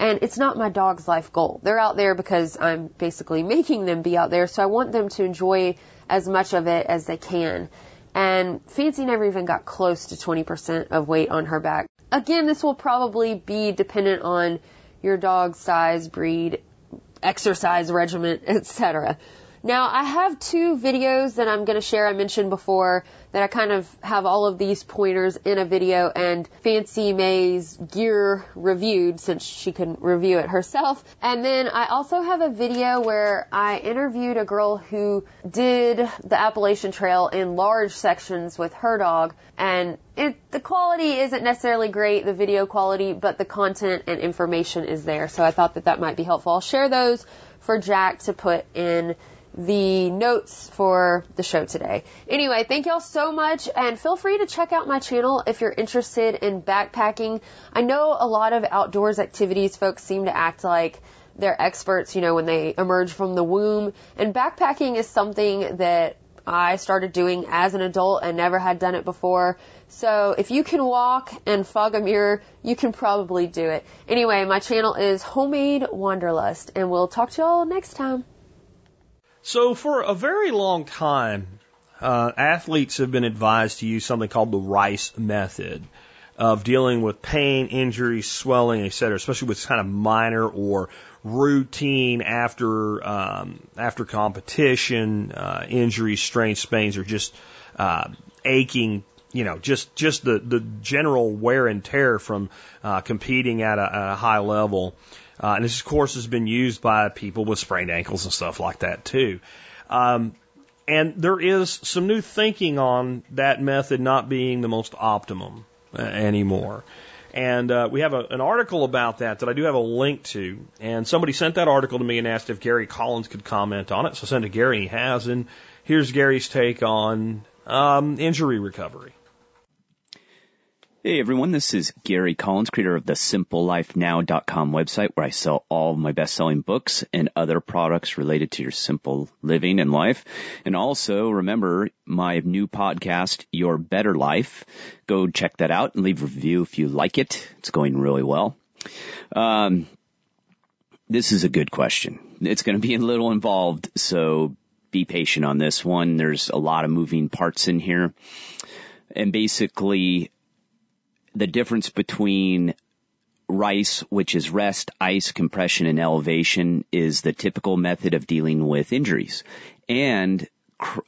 and it's not my dog's life goal. They're out there because I'm basically making them be out there, so I want them to enjoy as much of it as they can. And Fancy never even got close to 20% of weight on her back. Again, this will probably be dependent on your dog's size, breed, exercise regimen, [LAUGHS] etc. Now, I have two videos that I'm going to share. I mentioned before that I kind of have all of these pointers in a video and Fancy May's gear reviewed since she couldn't review it herself. And then I also have a video where I interviewed a girl who did the Appalachian Trail in large sections with her dog and it, the quality isn't necessarily great, the video quality, but the content and information is there. So I thought that that might be helpful. I'll share those for Jack to put in the notes for the show today. Anyway, thank y'all so much and feel free to check out my channel if you're interested in backpacking. I know a lot of outdoors activities folks seem to act like they're experts, you know, when they emerge from the womb. And backpacking is something that I started doing as an adult and never had done it before. So if you can walk and fog a mirror, you can probably do it. Anyway, my channel is Homemade Wanderlust, and we'll talk to y'all next time. So for a very long time, uh, athletes have been advised to use something called the RICE method of dealing with pain, injury, swelling, etc., especially with kind of minor or routine after um, after competition uh, injuries, strains, pains, or just uh, aching. You know, just just the the general wear and tear from uh, competing at a, a high level. Uh, and this, of course, has been used by people with sprained ankles and stuff like that too. Um, and there is some new thinking on that method not being the most optimum uh, anymore. And uh, we have a, an article about that that I do have a link to. And somebody sent that article to me and asked if Gary Collins could comment on it. So I sent it to Gary, he has. And here's Gary's take on um, injury recovery. Hey everyone, this is Gary Collins, creator of the SimpleLifeNow.com website where I sell all my best-selling books and other products related to your simple living and life. And also remember my new podcast, Your Better Life. Go check that out and leave a review if you like it. It's going really well. Um, this is a good question. It's going to be a little involved, so be patient on this one. There's a lot of moving parts in here. And basically, the difference between RICE, which is rest, ice, compression, and elevation, is the typical method of dealing with injuries. And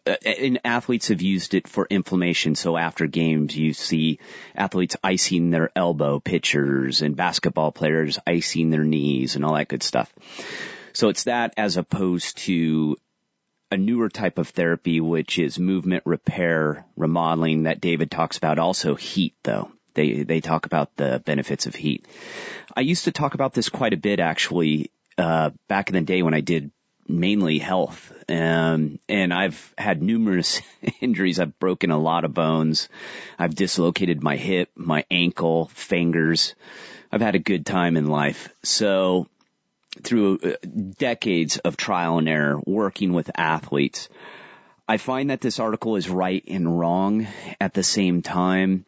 uh, and athletes have used it for inflammation. So after games, you see athletes icing their elbow, pitchers and basketball players icing their knees and all that good stuff. So it's that as opposed to a newer type of therapy, which is movement repair, remodeling that David talks about. Also heat though. They they talk about the benefits of heat. I used to talk about this quite a bit actually uh, back in the day when I did mainly health. Um, and I've had numerous [LAUGHS] injuries. I've broken a lot of bones. I've dislocated my hip, my ankle, fingers. I've had a good time in life. So through uh, decades of trial and error working with athletes, I find that this article is right and wrong at the same time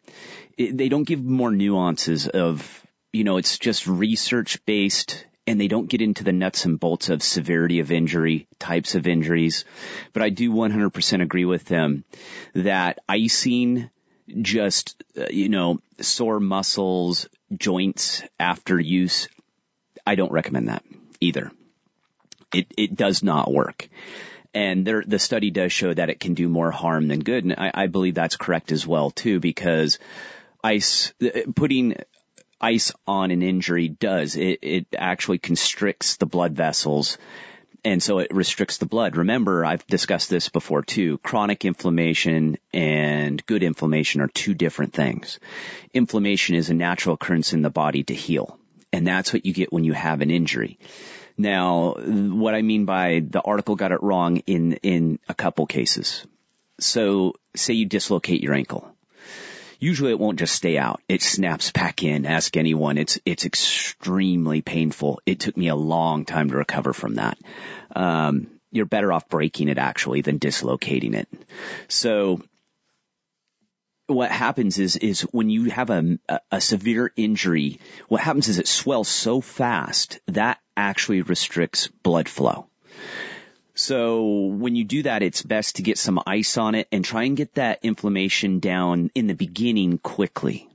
it, they don't give more nuances of, you know, it's just research based and they don't get into the nuts and bolts of severity of injury, types of injuries. But I do 100% agree with them that icing just, uh, you know, sore muscles, joints after use, I don't recommend that either. It, it does not work. And there, the study does show that it can do more harm than good. And I, I believe that's correct as well too, because ice, putting ice on an injury does. It, it actually constricts the blood vessels and so it restricts the blood. Remember, I've discussed this before too. Chronic inflammation and good inflammation are two different things. Inflammation is a natural occurrence in the body to heal. And that's what you get when you have an injury. Now, what I mean by the article got it wrong in, in a couple cases. So say you dislocate your ankle usually it won't just stay out. It snaps back in. Ask anyone. It's, it's extremely painful. It took me a long time to recover from that. Um, you're better off breaking it actually than dislocating it. So what happens is, is when you have a, a severe injury, what happens is it swells so fast that actually restricts blood flow. So when you do that, it's best to get some ice on it and try and get that inflammation down in the beginning quickly.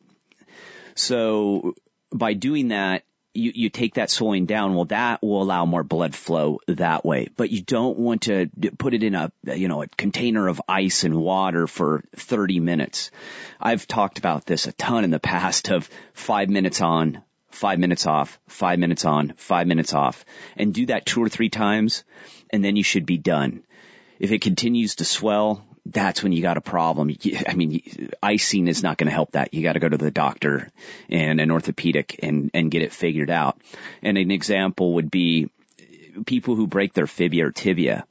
So by doing that, you, you take that swelling down. Well, that will allow more blood flow that way, but you don't want to put it in a, you know, a container of ice and water for 30 minutes. I've talked about this a ton in the past of five minutes on, five minutes off, five minutes on, five minutes off, and do that two or three times, and then you should be done. If it continues to swell, that's when you got a problem. I mean, icing is not going to help that. You got to go to the doctor and an orthopedic and, and get it figured out. And an example would be people who break their fibia or tibia.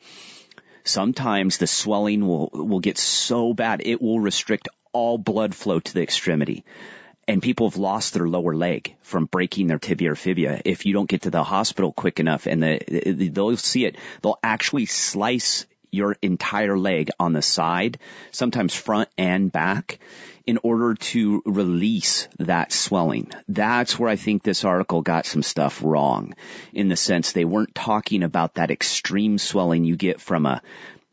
Sometimes the swelling will, will get so bad, it will restrict all blood flow to the extremity and people have lost their lower leg from breaking their tibia or fibia. If you don't get to the hospital quick enough and the, they'll see it, they'll actually slice your entire leg on the side, sometimes front and back, in order to release that swelling. That's where I think this article got some stuff wrong in the sense they weren't talking about that extreme swelling you get from a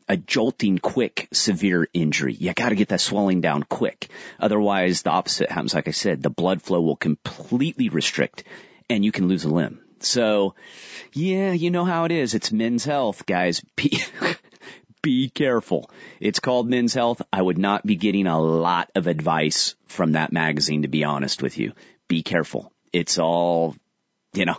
a jolting quick severe injury. You gotta get that swelling down quick. Otherwise the opposite happens. Like I said, the blood flow will completely restrict and you can lose a limb. So yeah, you know how it is. It's men's health, guys. [LAUGHS] Be, careful. It's called Men's Health. I would not be getting a lot of advice from that magazine, to be honest with you. Be careful. It's all, you know,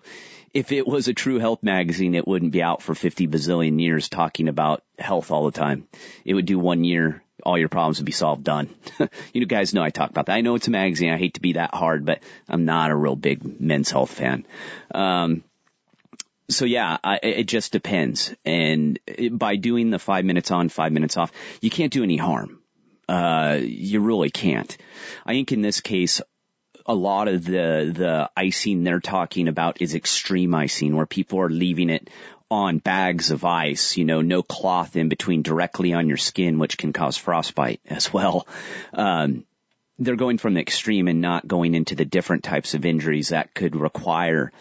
if it was a true health magazine, it wouldn't be out for 50 bazillion years talking about health all the time. It would do one year, all your problems would be solved, done. [LAUGHS] you guys know I talk about that. I know it's a magazine. I hate to be that hard, but I'm not a real big men's health fan. Um, so yeah, I, it just depends. And by doing the five minutes on, five minutes off, you can't do any harm. Uh, you really can't. I think in this case, a lot of the, the icing they're talking about is extreme icing where people are leaving it on bags of ice, you know, no cloth in between directly on your skin, which can cause frostbite as well. Um, they're going from the extreme and not going into the different types of injuries that could require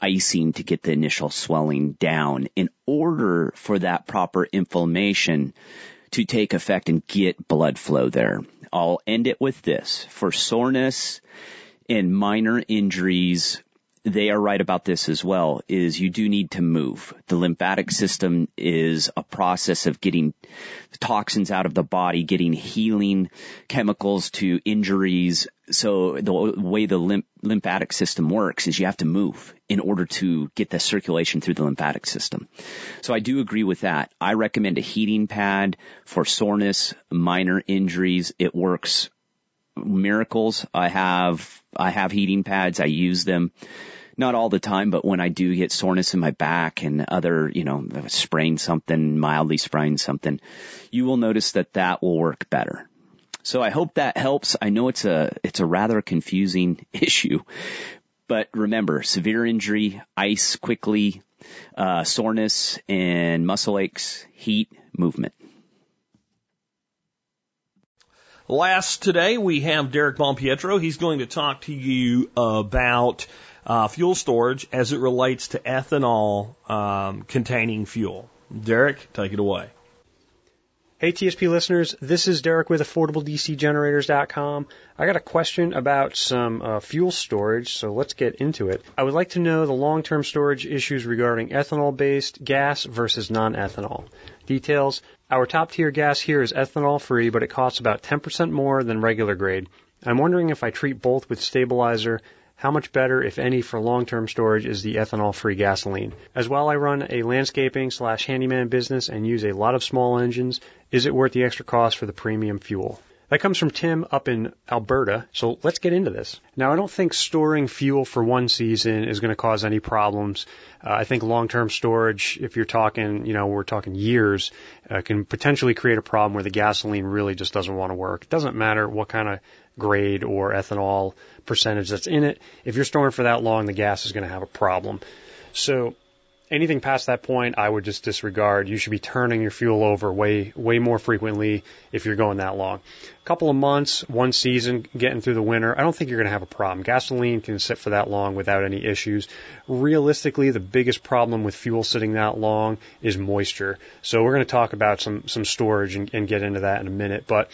icing to get the initial swelling down in order for that proper inflammation to take effect and get blood flow there. I'll end it with this. For soreness and minor injuries, they are right about this as well, is you do need to move. The lymphatic system is a process of getting toxins out of the body, getting healing chemicals to injuries. So the way the lymph- lymphatic system works is you have to move in order to get the circulation through the lymphatic system. So I do agree with that. I recommend a heating pad for soreness, minor injuries. It works miracles. I have, I have heating pads. I use them not all the time, but when I do get soreness in my back and other, you know, sprain something, mildly sprain something, you will notice that that will work better. So I hope that helps. I know it's a, it's a rather confusing [LAUGHS] issue, but remember, severe injury, ice quickly, uh, soreness and muscle aches, heat, movement. Last today, we have Derek Bonpietro. He's going to talk to you about uh, fuel storage as it relates to ethanol um, containing fuel. Derek, take it away. Hey TSP listeners, this is Derek with AffordableDCGenerators.com. I got a question about some uh, fuel storage, so let's get into it. I would like to know the long-term storage issues regarding ethanol-based gas versus non-ethanol. Details, our top tier gas here is ethanol free, but it costs about 10% more than regular grade. I'm wondering if I treat both with stabilizer, how much better, if any, for long-term storage is the ethanol-free gasoline? As well, I run a landscaping slash handyman business and use a lot of small engines. Is it worth the extra cost for the premium fuel? That comes from Tim up in Alberta. So let's get into this. Now, I don't think storing fuel for one season is going to cause any problems. Uh, I think long-term storage, if you're talking, you know, we're talking years, uh, can potentially create a problem where the gasoline really just doesn't want to work. It doesn't matter what kind of grade or ethanol percentage that's in it. If you're storing for that long, the gas is going to have a problem. So anything past that point, I would just disregard. You should be turning your fuel over way, way more frequently if you're going that long. A couple of months, one season, getting through the winter, I don't think you're going to have a problem. Gasoline can sit for that long without any issues. Realistically, the biggest problem with fuel sitting that long is moisture. So we're going to talk about some, some storage and, and get into that in a minute. But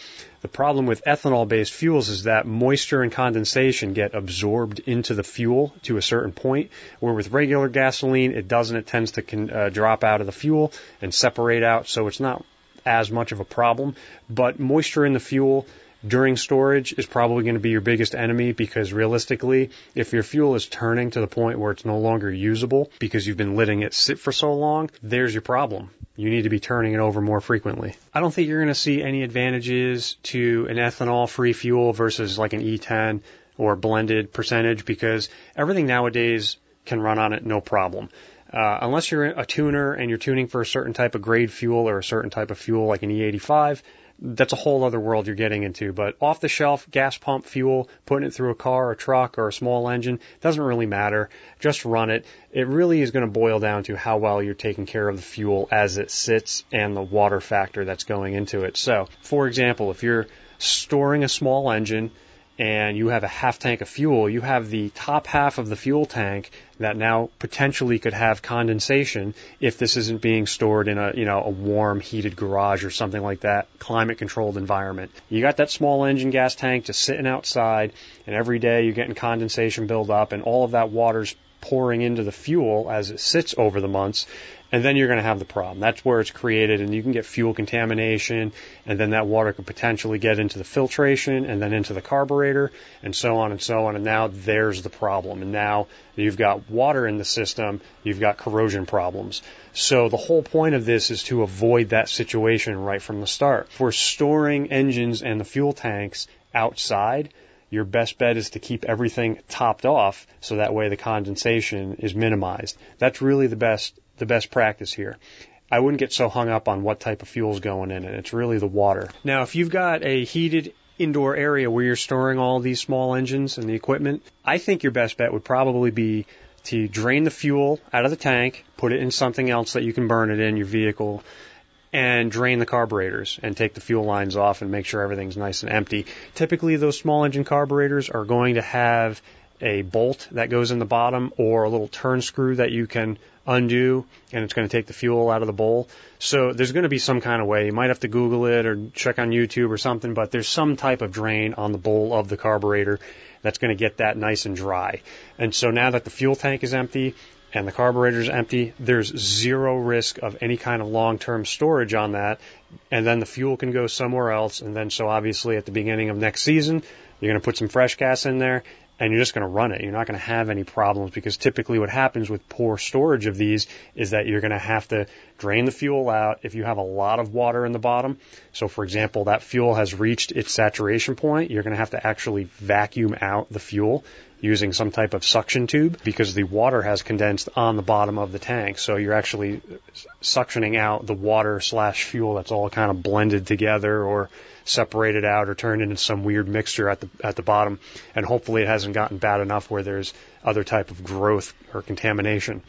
the problem with ethanol based fuels is that moisture and condensation get absorbed into the fuel to a certain point, where with regular gasoline, it doesn't. It tends to con- uh, drop out of the fuel and separate out, so it's not as much of a problem. But moisture in the fuel during storage is probably going to be your biggest enemy because realistically, if your fuel is turning to the point where it's no longer usable because you've been letting it sit for so long, there's your problem. You need to be turning it over more frequently. I don't think you're going to see any advantages to an ethanol free fuel versus like an E10 or blended percentage because everything nowadays can run on it no problem. Uh, unless you're a tuner and you're tuning for a certain type of grade fuel or a certain type of fuel like an E85, that's a whole other world you're getting into. But off the shelf gas pump fuel, putting it through a car, a truck, or a small engine doesn't really matter. Just run it. It really is going to boil down to how well you're taking care of the fuel as it sits and the water factor that's going into it. So, for example, if you're storing a small engine, and you have a half tank of fuel, you have the top half of the fuel tank that now potentially could have condensation if this isn't being stored in a, you know, a warm heated garage or something like that, climate controlled environment. You got that small engine gas tank just sitting outside and every day you're getting condensation build up and all of that water's pouring into the fuel as it sits over the months and then you're going to have the problem. That's where it's created, and you can get fuel contamination, and then that water could potentially get into the filtration and then into the carburetor, and so on and so on. And now there's the problem. And now you've got water in the system, you've got corrosion problems. So the whole point of this is to avoid that situation right from the start. We're storing engines and the fuel tanks outside, your best bet is to keep everything topped off so that way the condensation is minimized. That's really the best the best practice here. I wouldn't get so hung up on what type of fuel's going in it. It's really the water. Now, if you've got a heated indoor area where you're storing all these small engines and the equipment, I think your best bet would probably be to drain the fuel out of the tank, put it in something else that you can burn it in your vehicle, and drain the carburetors and take the fuel lines off and make sure everything's nice and empty. Typically, those small engine carburetors are going to have a bolt that goes in the bottom or a little turn screw that you can undo and it's going to take the fuel out of the bowl. So there's going to be some kind of way. You might have to Google it or check on YouTube or something, but there's some type of drain on the bowl of the carburetor that's going to get that nice and dry. And so now that the fuel tank is empty and the carburetor is empty, there's zero risk of any kind of long-term storage on that. And then the fuel can go somewhere else. And then so obviously at the beginning of next season, you're going to put some fresh gas in there and you're just going to run it. You're not going to have any problems because typically what happens with poor storage of these is that you're going to have to drain the fuel out if you have a lot of water in the bottom. So for example, that fuel has reached its saturation point. You're going to have to actually vacuum out the fuel using some type of suction tube because the water has condensed on the bottom of the tank. So you're actually suctioning out the water slash fuel that's all kind of blended together or separated out or turned into some weird mixture at the at the bottom. And hopefully it hasn't gotten bad enough where there's other type of growth or contamination.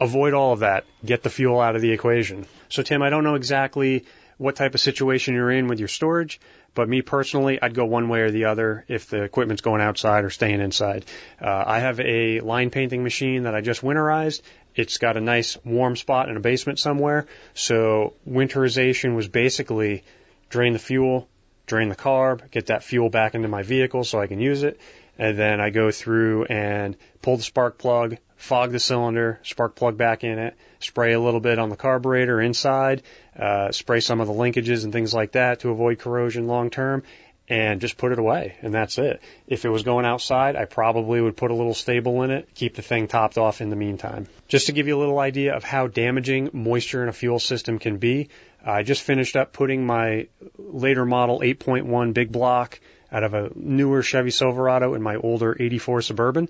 Avoid all of that. Get the fuel out of the equation. So Tim, I don't know exactly what type of situation you're in with your storage, but me personally, I'd go one way or the other if the equipment's going outside or staying inside. Uh, I have a line painting machine that I just winterized. It's got a nice warm spot in a basement somewhere. So winterization was basically drain the fuel, drain the carb, get that fuel back into my vehicle so I can use it. And then I go through and pull the spark plug, fog the cylinder, spark plug back in it, spray a little bit on the carburetor inside, uh, spray some of the linkages and things like that to avoid corrosion long term, and just put it away. And that's it. If it was going outside, I probably would put a little STA-BIL in it, keep the thing topped off in the meantime. Just to give you a little idea of how damaging moisture in a fuel system can be, I just finished up putting my later model 8.1 big block out of a newer Chevy Silverado in my older 84 Suburban.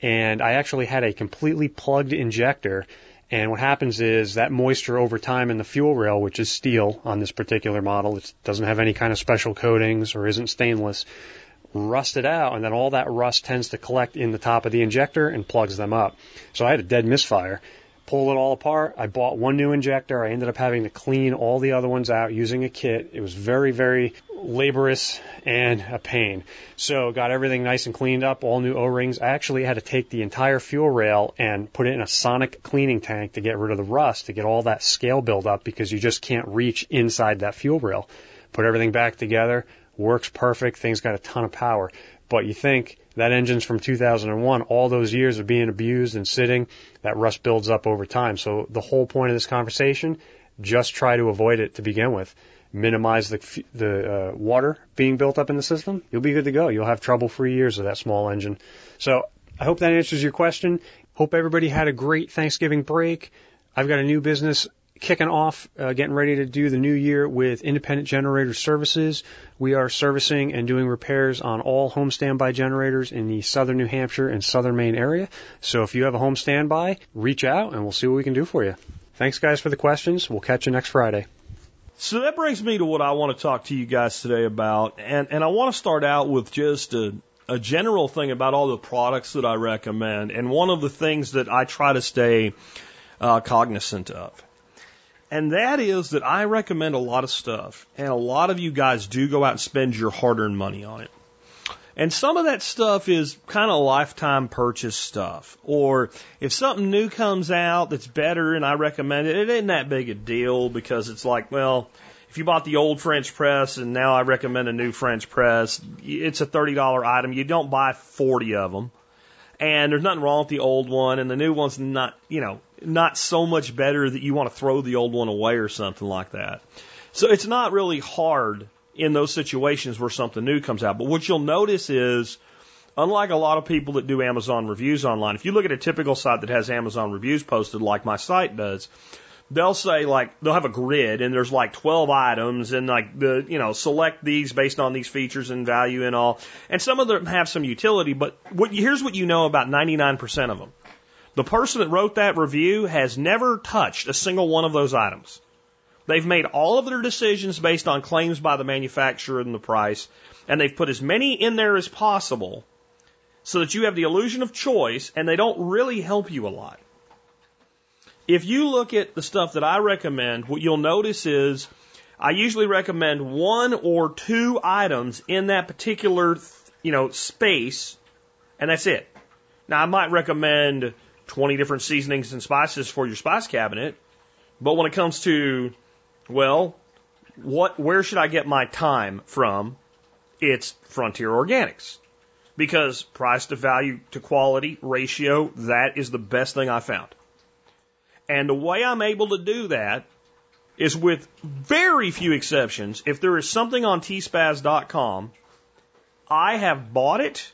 And I actually had a completely plugged injector. And what happens is that moisture over time in the fuel rail, which is steel on this particular model, it doesn't have any kind of special coatings or isn't stainless, rusted out. And then all that rust tends to collect in the top of the injector and plugs them up. So I had a dead misfire pull it all apart. I bought one new injector. I ended up having to clean all the other ones out using a kit. It was very, very laborious and a pain. So got everything nice and cleaned up, all new O-rings. I actually had to take the entire fuel rail and put it in a sonic cleaning tank to get rid of the rust, to get all that scale buildup because you just can't reach inside that fuel rail. Put everything back together. Works perfect. Thing's got a ton of power. But you think that engine's from 2001, all those years of being abused and sitting, that rust builds up over time. So the whole point of this conversation, just try to avoid it to begin with. Minimize the, the uh, water being built up in the system. You'll be good to go. You'll have trouble-free years of that small engine. So I hope that answers your question. Hope everybody had a great Thanksgiving break. I've got a new business kicking off, uh, getting ready to do the new year with independent generator services. We are servicing and doing repairs on all home standby generators in the southern New Hampshire and southern Maine area. So if you have a home standby, reach out and we'll see what we can do for you. Thanks guys for the questions. We'll catch you next Friday. So that brings me to what I want to talk to you guys today about. And, and I want to start out with just a, a general thing about all the products that I recommend. And one of the things that I try to stay uh, cognizant of. And that is that I recommend a lot of stuff. And a lot of you guys do go out and spend your hard earned money on it. And some of that stuff is kind of lifetime purchase stuff. Or if something new comes out that's better and I recommend it, it isn't that big a deal because it's like, well, if you bought the old French press and now I recommend a new French press, it's a $30 item. You don't buy 40 of them. And there's nothing wrong with the old one and the new one's not, you know, not so much better that you want to throw the old one away or something like that. So it's not really hard in those situations where something new comes out. But what you'll notice is, unlike a lot of people that do Amazon reviews online, if you look at a typical site that has Amazon reviews posted like my site does, they'll say like they'll have a grid and there's like 12 items and like the you know select these based on these features and value and all. And some of them have some utility but what here's what you know about 99% of them. The person that wrote that review has never touched a single one of those items. They've made all of their decisions based on claims by the manufacturer and the price, and they've put as many in there as possible so that you have the illusion of choice and they don't really help you a lot. If you look at the stuff that I recommend, what you'll notice is I usually recommend one or two items in that particular, you know, space, and that's it. Now I might recommend 20 different seasonings and spices for your spice cabinet, but when it comes to well, what, where should I get my thyme from? It's Frontier Organics. Because price to value to quality ratio, that is the best thing I found. And the way I'm able to do that is with very few exceptions. If there is something on tspaz.com, I have bought it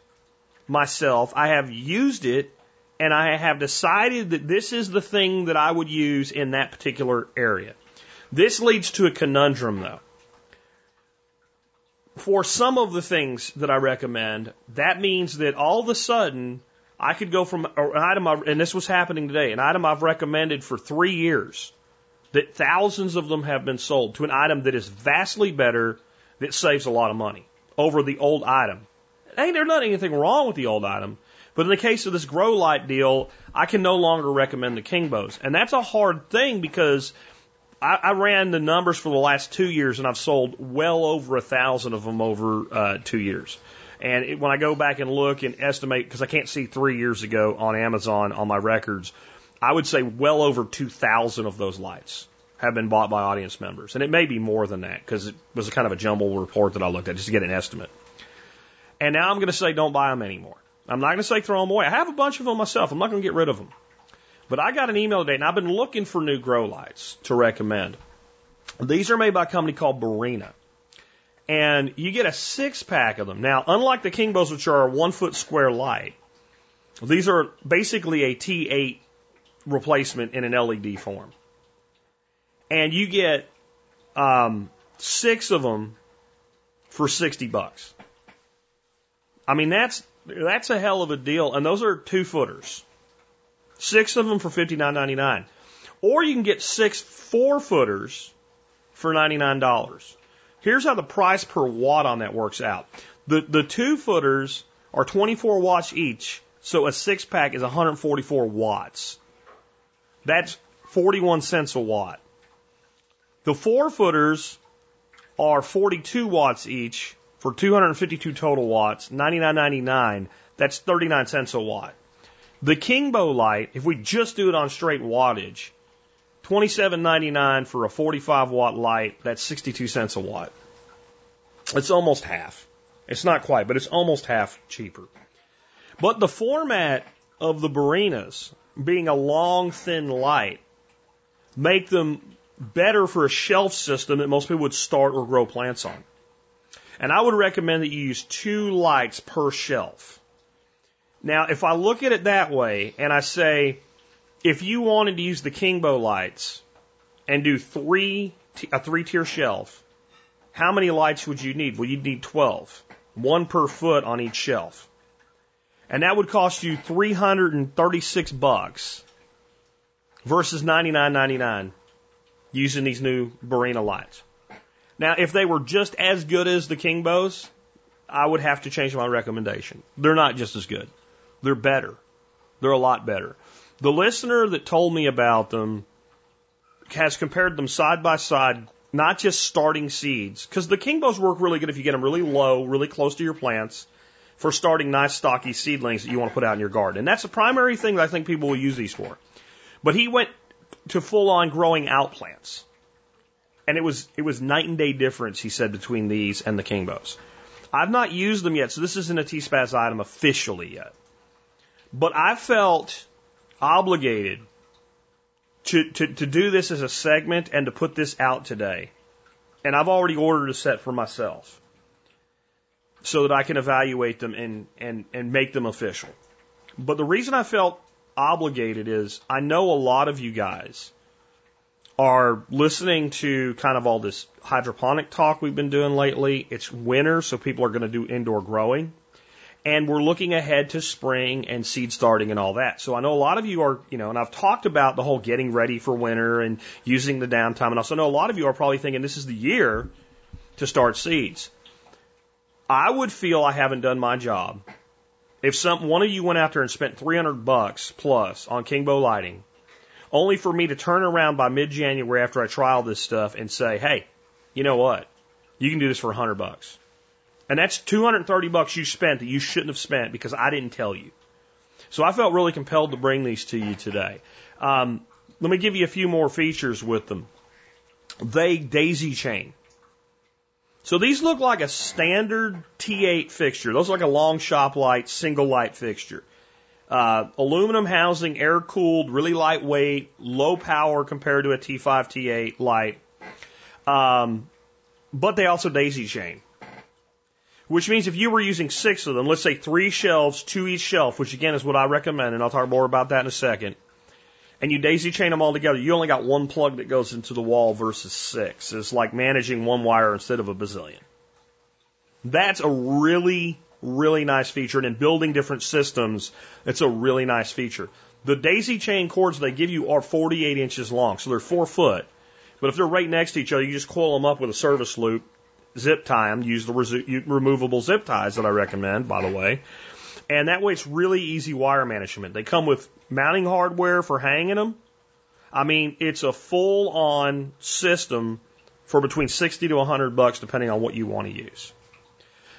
myself, I have used it, and I have decided that this is the thing that I would use in that particular area. This leads to a conundrum, though. For some of the things that I recommend, that means that all of a sudden I could go from an item, I've, and this was happening today, an item I've recommended for three years, that thousands of them have been sold, to an item that is vastly better, that saves a lot of money over the old item. Hey, there's not anything wrong with the old item, but in the case of this grow light deal, I can no longer recommend the Kingbos. And that's a hard thing because I, I ran the numbers for the last two years, and I've sold well over a thousand of them over uh, two years. And it, when I go back and look and estimate, because I can't see three years ago on Amazon on my records, I would say well over 2,000 of those lights have been bought by audience members. And it may be more than that because it was kind of a jumble report that I looked at just to get an estimate. And now I'm going to say don't buy them anymore. I'm not going to say throw them away. I have a bunch of them myself. I'm not going to get rid of them. But I got an email today, and I've been looking for new grow lights to recommend. These are made by a company called Barrina. And you get a six pack of them. Now, unlike the Kingbos, which are one foot square light, these are basically a T8 replacement in an LED form. And you get um, six of them for 60 bucks. I mean, that's, that's a hell of a deal. And those are two footers. Six of them for fifty nine ninety nine, or you can get six four footers for ninety nine dollars. Here's how the price per watt on that works out. The the two footers are 24 watts each, so a six pack is 144 watts. That's 41 cents a watt. The four footers are 42 watts each for 252 total watts, 99.99. That's 39 cents a watt. The Kingbo light, if we just do it on straight wattage, twenty seven ninety nine for a forty five watt light. That's sixty two cents a watt. It's almost half. It's not quite, but it's almost half cheaper. But the format of the Barrinas, being a long, thin light, make them better for a shelf system that most people would start or grow plants on. And I would recommend that you use two lights per shelf. Now, if I look at it that way and I say, if you wanted to use the Kingbo lights and do three, a three tier shelf, how many lights would you need? Well, you'd need 12, one per foot on each shelf. And that would cost you 336 bucks versus 99.99 using these new Barrina lights. Now, if they were just as good as the Kingbos, I would have to change my recommendation. They're not just as good. They're better. They're a lot better. The listener that told me about them has compared them side by side, not just starting seeds, because the Kingbos work really good if you get them really low, really close to your plants for starting nice stocky seedlings that you want to put out in your garden. And that's the primary thing that I think people will use these for. But he went to full on growing out plants. And it was it was night and day difference, he said, between these and the Kingbos. I've not used them yet, so this isn't a T-Spaz item officially yet. But I felt obligated to, to, to do this as a segment and to put this out today. And I've already ordered a set for myself so that I can evaluate them and, and, and make them official. But the reason I felt obligated is I know a lot of you guys are listening to kind of all this hydroponic talk we've been doing lately. It's winter, so people are going to do indoor growing. And we're looking ahead to spring and seed starting and all that. So I know a lot of you are, you know, and I've talked about the whole getting ready for winter and using the downtime. And also know a lot of you are probably thinking this is the year to start seeds. I would feel I haven't done my job if some one of you went out there and spent 300 bucks plus on Kingbo lighting, only for me to turn around by mid-January after I trial this stuff and say, "Hey, you know what? You can do this for 100 bucks." And that's 230 bucks you spent that you shouldn't have spent because I didn't tell you. So I felt really compelled to bring these to you today. Um, let me give you a few more features with them. They daisy chain. So these look like a standard T8 fixture. Those look like a long shop light, single light fixture. Uh, aluminum housing, air cooled, really lightweight, low power compared to a T5, T8 light. Um, but they also daisy chain. Which means if you were using six of them, let's say three shelves, two each shelf, which again is what I recommend, and I'll talk more about that in a second, and you daisy chain them all together, you only got one plug that goes into the wall versus six. It's like managing one wire instead of a bazillion. That's a really, really nice feature. And in building different systems, it's a really nice feature. The daisy chain cords they give you are 48 inches long, so they're four foot. But if they're right next to each other, you just coil them up with a service loop, zip tie them, use the removable zip ties that I recommend, by the way. And that way it's really easy wire management. They come with mounting hardware for hanging them. I mean, it's a full on system for between 60 to 100 bucks depending on what you want to use.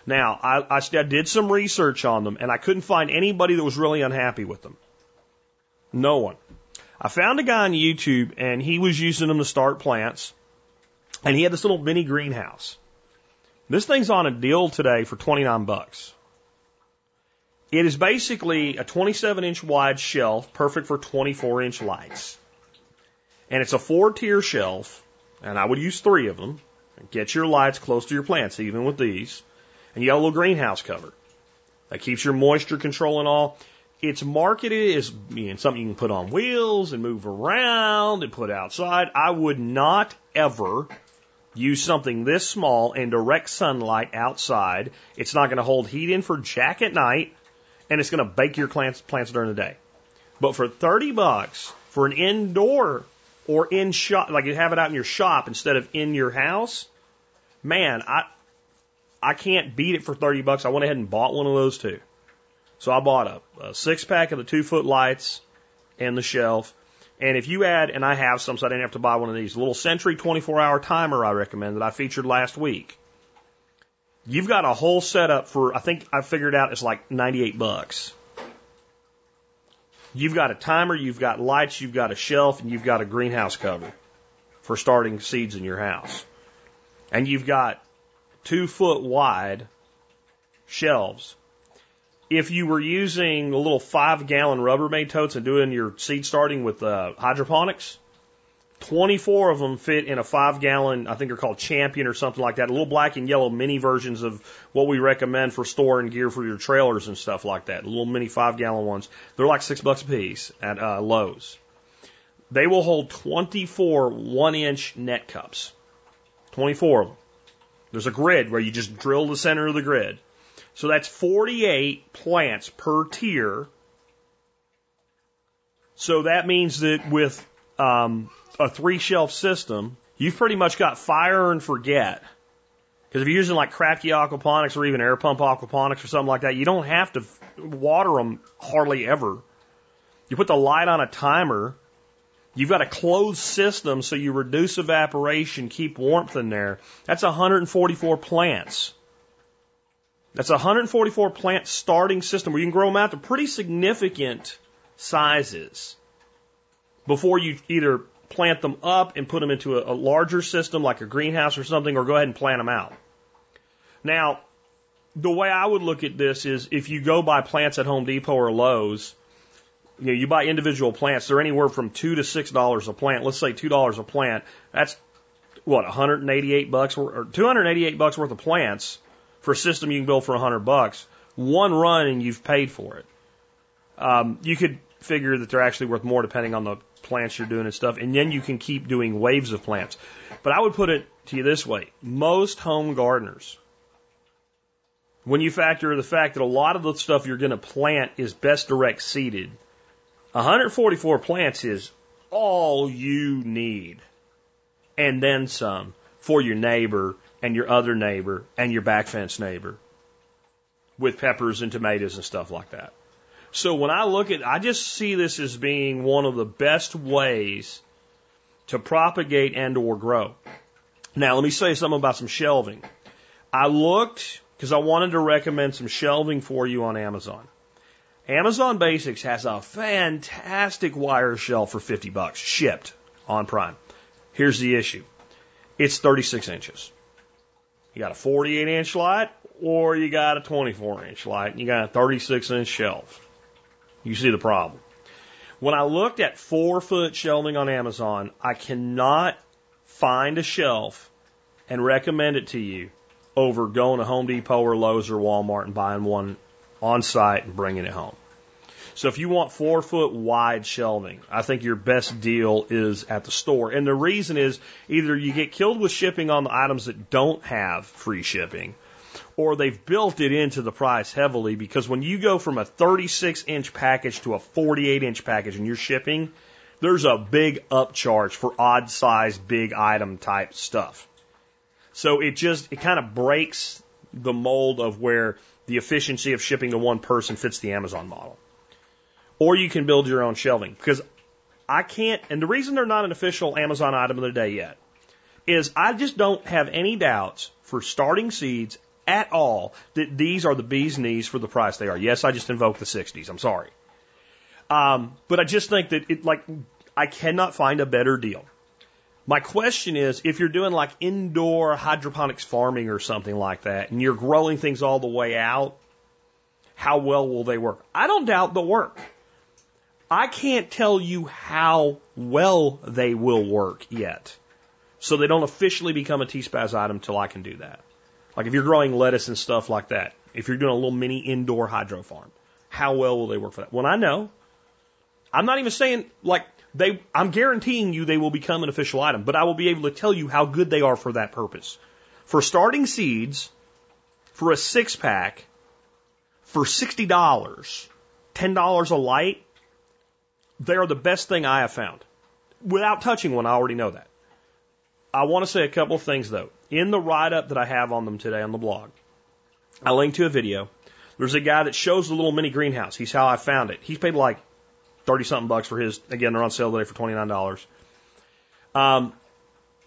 Now, I, I, I did some research on them and I couldn't find anybody that was really unhappy with them. No one. I found a guy on YouTube and he was using them to start plants and he had this little mini greenhouse. This thing's on a deal today for 29 bucks. It is basically a 27 inch wide shelf, perfect for 24 inch lights. And it's a four tier shelf, and I would use three of them. Get your lights close to your plants, even with these. And you got a little greenhouse cover that keeps your moisture control and all. It's marketed as know, something you can put on wheels and move around and put outside. I would not ever use something this small in direct sunlight outside. It's not going to hold heat in for jack at night and it's going to bake your plants, plants during the day. But for 30 bucks for an indoor or in shop, like you have it out in your shop instead of in your house, man, I, I can't beat it for 30 bucks. I went ahead and bought one of those too. So I bought a, a six pack of the two foot lights and the shelf. And if you add, and I have some, so I didn't have to buy one of these, little Century 24 hour timer I recommend that I featured last week. You've got a whole setup for, I think I figured out it's like 98 bucks. You've got a timer, you've got lights, you've got a shelf, and you've got a greenhouse cover for starting seeds in your house. And you've got two foot wide shelves. If you were using a little five gallon Rubbermaid totes and doing your seed starting with uh, hydroponics, 24 of them fit in a five gallon, I think they're called Champion or something like that. A little black and yellow mini versions of what we recommend for storing gear for your trailers and stuff like that. Little mini five gallon ones. They're like six bucks a piece at uh, Lowe's. They will hold 24 one inch net cups. 24 of them. There's a grid where you just drill the center of the grid. So that's 48 plants per tier. So that means that with um, a three shelf system you've pretty much got fire and forget. Because if you're using like Kratky aquaponics or even air pump aquaponics or something like that, you don't have to water them hardly ever. You put the light on a timer. You've got a closed system, so you reduce evaporation, keep warmth in there. That's 144 plants. That's a 144 plant starting system where you can grow them out to pretty significant sizes before you either plant them up and put them into a, a larger system like a greenhouse or something, or go ahead and plant them out. Now, the way I would look at this is if you go buy plants at Home Depot or Lowe's, you know, you buy individual plants, they're anywhere from two to six dollars a plant. Let's say two dollars a plant. That's what, 188 bucks or 288 bucks worth of plants for a system you can build for a 100 bucks. One run and you've paid for it. Um, you could figure that they're actually worth more depending on the plants you're doing and stuff, and then you can keep doing waves of plants. But I would put it to you this way: most home gardeners, when you factor the fact that a lot of the stuff you're going to plant is best direct seeded, 144 plants is all you need, and then some for your neighbor and your other neighbor and your back fence neighbor with peppers and tomatoes and stuff like that. So when I look at, I just see this as being one of the best ways to propagate and or grow. Now let me say something about some shelving. I looked because I wanted to recommend some shelving for you on Amazon. Amazon Basics has a fantastic wire shelf for 50 bucks shipped on Prime. Here's the issue. It's 36 inches. You got a 48 inch light or you got a 24 inch light and you got a 36 inch shelf. You see the problem. When I looked at four foot shelving on Amazon, I cannot find a shelf and recommend it to you over going to Home Depot or Lowe's or Walmart and buying one on site and bringing it home. So if you want four foot wide shelving, I think your best deal is at the store. And the reason is either you get killed with shipping on the items that don't have free shipping, or they've built it into the price heavily because when you go from a 36 inch package to a 48 inch package and you're shipping, there's a big upcharge for odd size, big item type stuff. So it just, it kind of breaks the mold of where the efficiency of shipping to one person fits the Amazon model. Or you can build your own shelving because I can't, and the reason they're not an official Amazon item of the day yet is I just don't have any doubts for starting seeds at all that these are the bee's knees for the price they are. Yes, I just invoked the 60s. I'm sorry. Um, but I just think that it, like, I cannot find a better deal. My question is, if you're doing like indoor hydroponics farming or something like that, and you're growing things all the way out, how well will they work? I don't doubt they'll work. I can't tell you how well they will work yet. So they don't officially become a T-Spaz item until I can do that. Like if you're growing lettuce and stuff like that, if you're doing a little mini indoor hydro farm, how well will they work for that? When I know, I'm not even saying like they, I'm guaranteeing you they will become an official item, but I will be able to tell you how good they are for that purpose. For starting seeds, for a six pack, for $60, $10 a light, they are the best thing I have found. Without touching one, I already know that. I want to say a couple of things though. In the write up that I have on them today on the blog, I linked to a video. There's a guy that shows the little mini greenhouse. He's how I found it. He's paid like 30 something bucks for his. Again, they're on sale today for $29. Um,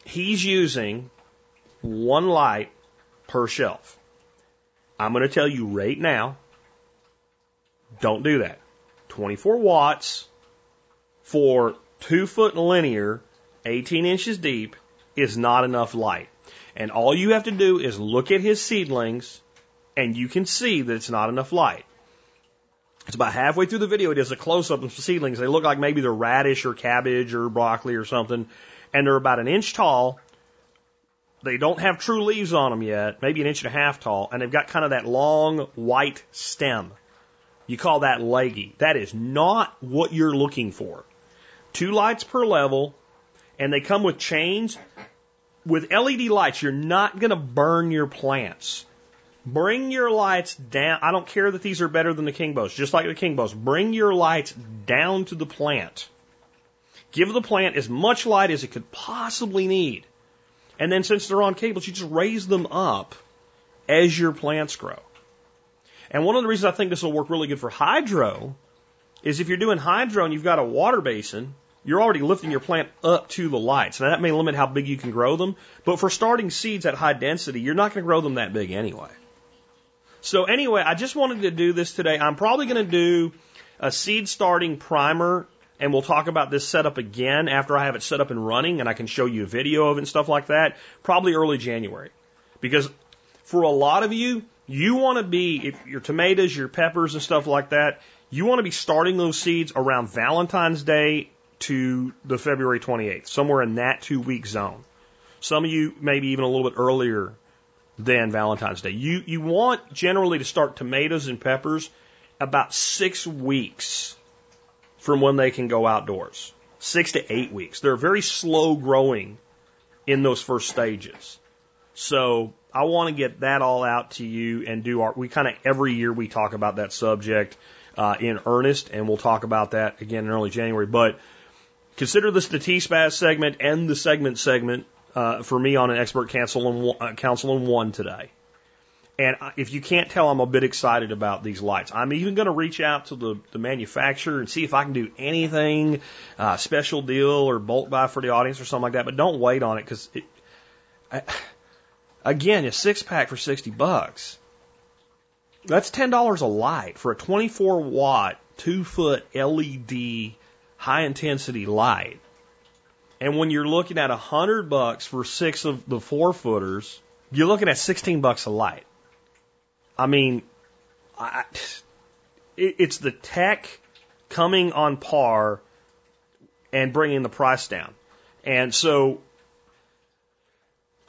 he's using one light per shelf. I'm going to tell you right now, don't do that. 24 watts for two foot linear, 18 inches deep, is not enough light. And all you have to do is look at his seedlings and you can see that it's not enough light. It's about halfway through the video. It does a close up of some seedlings. They look like maybe they're radish or cabbage or broccoli or something. And they're about an inch tall. They don't have true leaves on them yet, maybe an inch and a half tall. And they've got kind of that long white stem. You call that leggy. That is not what you're looking for. Two lights per level, and they come with chains. With LED lights, you're not going to burn your plants. Bring your lights down. I don't care that these are better than the Kingbos, just like the Kingbos. Bring your lights down to the plant. Give the plant as much light as it could possibly need. And then since they're on cables, you just raise them up as your plants grow. And one of the reasons I think this will work really good for hydro is if you're doing hydro and you've got a water basin, you're already lifting your plant up to the lights. Now that may limit how big you can grow them, but for starting seeds at high density, you're not going to grow them that big anyway. So anyway, I just wanted to do this today. I'm probably going to do a seed starting primer and we'll talk about this setup again after I have it set up and running and I can show you a video of it and stuff like that, probably early January. Because for a lot of you, you want to be, if your tomatoes, your peppers and stuff like that, you want to be starting those seeds around Valentine's Day to the February 28th, somewhere in that two week zone. Some of you maybe even a little bit earlier than Valentine's Day. You, you want generally to start tomatoes and peppers about six weeks from when they can go outdoors. Six to eight weeks. They're very slow growing in those first stages. So I want to get that all out to you and do our, we kind of every year we talk about that subject uh, in earnest and we'll talk about that again in early January. But consider this the T-Spaz segment and the segment segment uh, for me on an expert council in, uh, council in one today. And if you can't tell, I'm a bit excited about these lights. I'm even going to reach out to the, the manufacturer and see if I can do anything, uh, special deal or bulk buy for the audience or something like that. But don't wait on it because, it again, a six pack for 60 bucks. That's $10 a light for a 24 watt, two foot LED high intensity light. And when you're looking at a hundred bucks for six of the four footers, you're looking at 16 bucks a light. I mean, I, it, it's the tech coming on par and bringing the price down. And so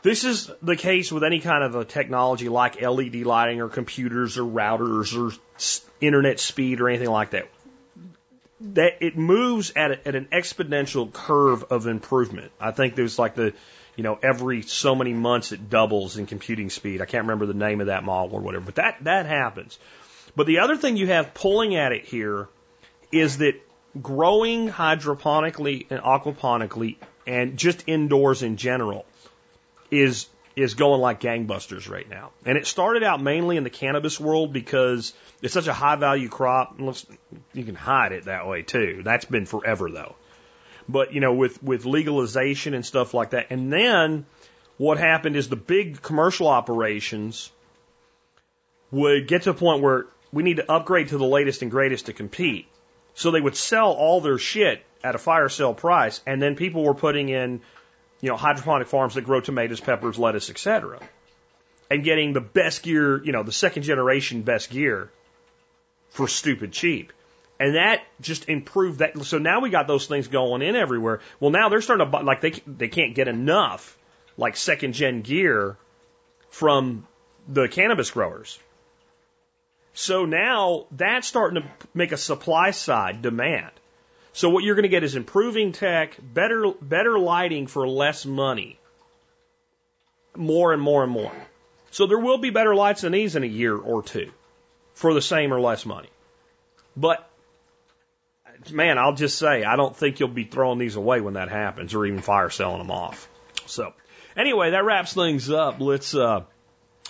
this is the case with any kind of a technology like LED lighting or computers or routers or internet speed or anything like that. That it moves at, a, at an exponential curve of improvement. I think there's like the you know, every so many months it doubles in computing speed. I can't remember the name of that model or whatever, but that, that happens. But the other thing you have pulling at it here is that growing hydroponically and aquaponically and just indoors in general is is going like gangbusters right now. And it started out mainly in the cannabis world because it's such a high value crop. You can hide it that way too. That's been forever though. But, you know, with, with legalization and stuff like that. And then what happened is the big commercial operations would get to a point where we need to upgrade to the latest and greatest to compete. So they would sell all their shit at a fire sale price, and then people were putting in, you know, hydroponic farms that grow tomatoes, peppers, lettuce, etc., and getting the best gear, you know, the second generation best gear for stupid cheap. And that just improved that. So now we got those things going in everywhere. Well, now they're starting to buy, like they, they can't get enough like second gen gear from the cannabis growers. So now that's starting to make a supply side demand. So what you're going to get is improving tech, better, better lighting for less money. More and more and more. So there will be better lights than these in a year or two for the same or less money. But man, I'll just say, I don't think you'll be throwing these away when that happens or even fire selling them off. So anyway, that wraps things up. Let's, uh,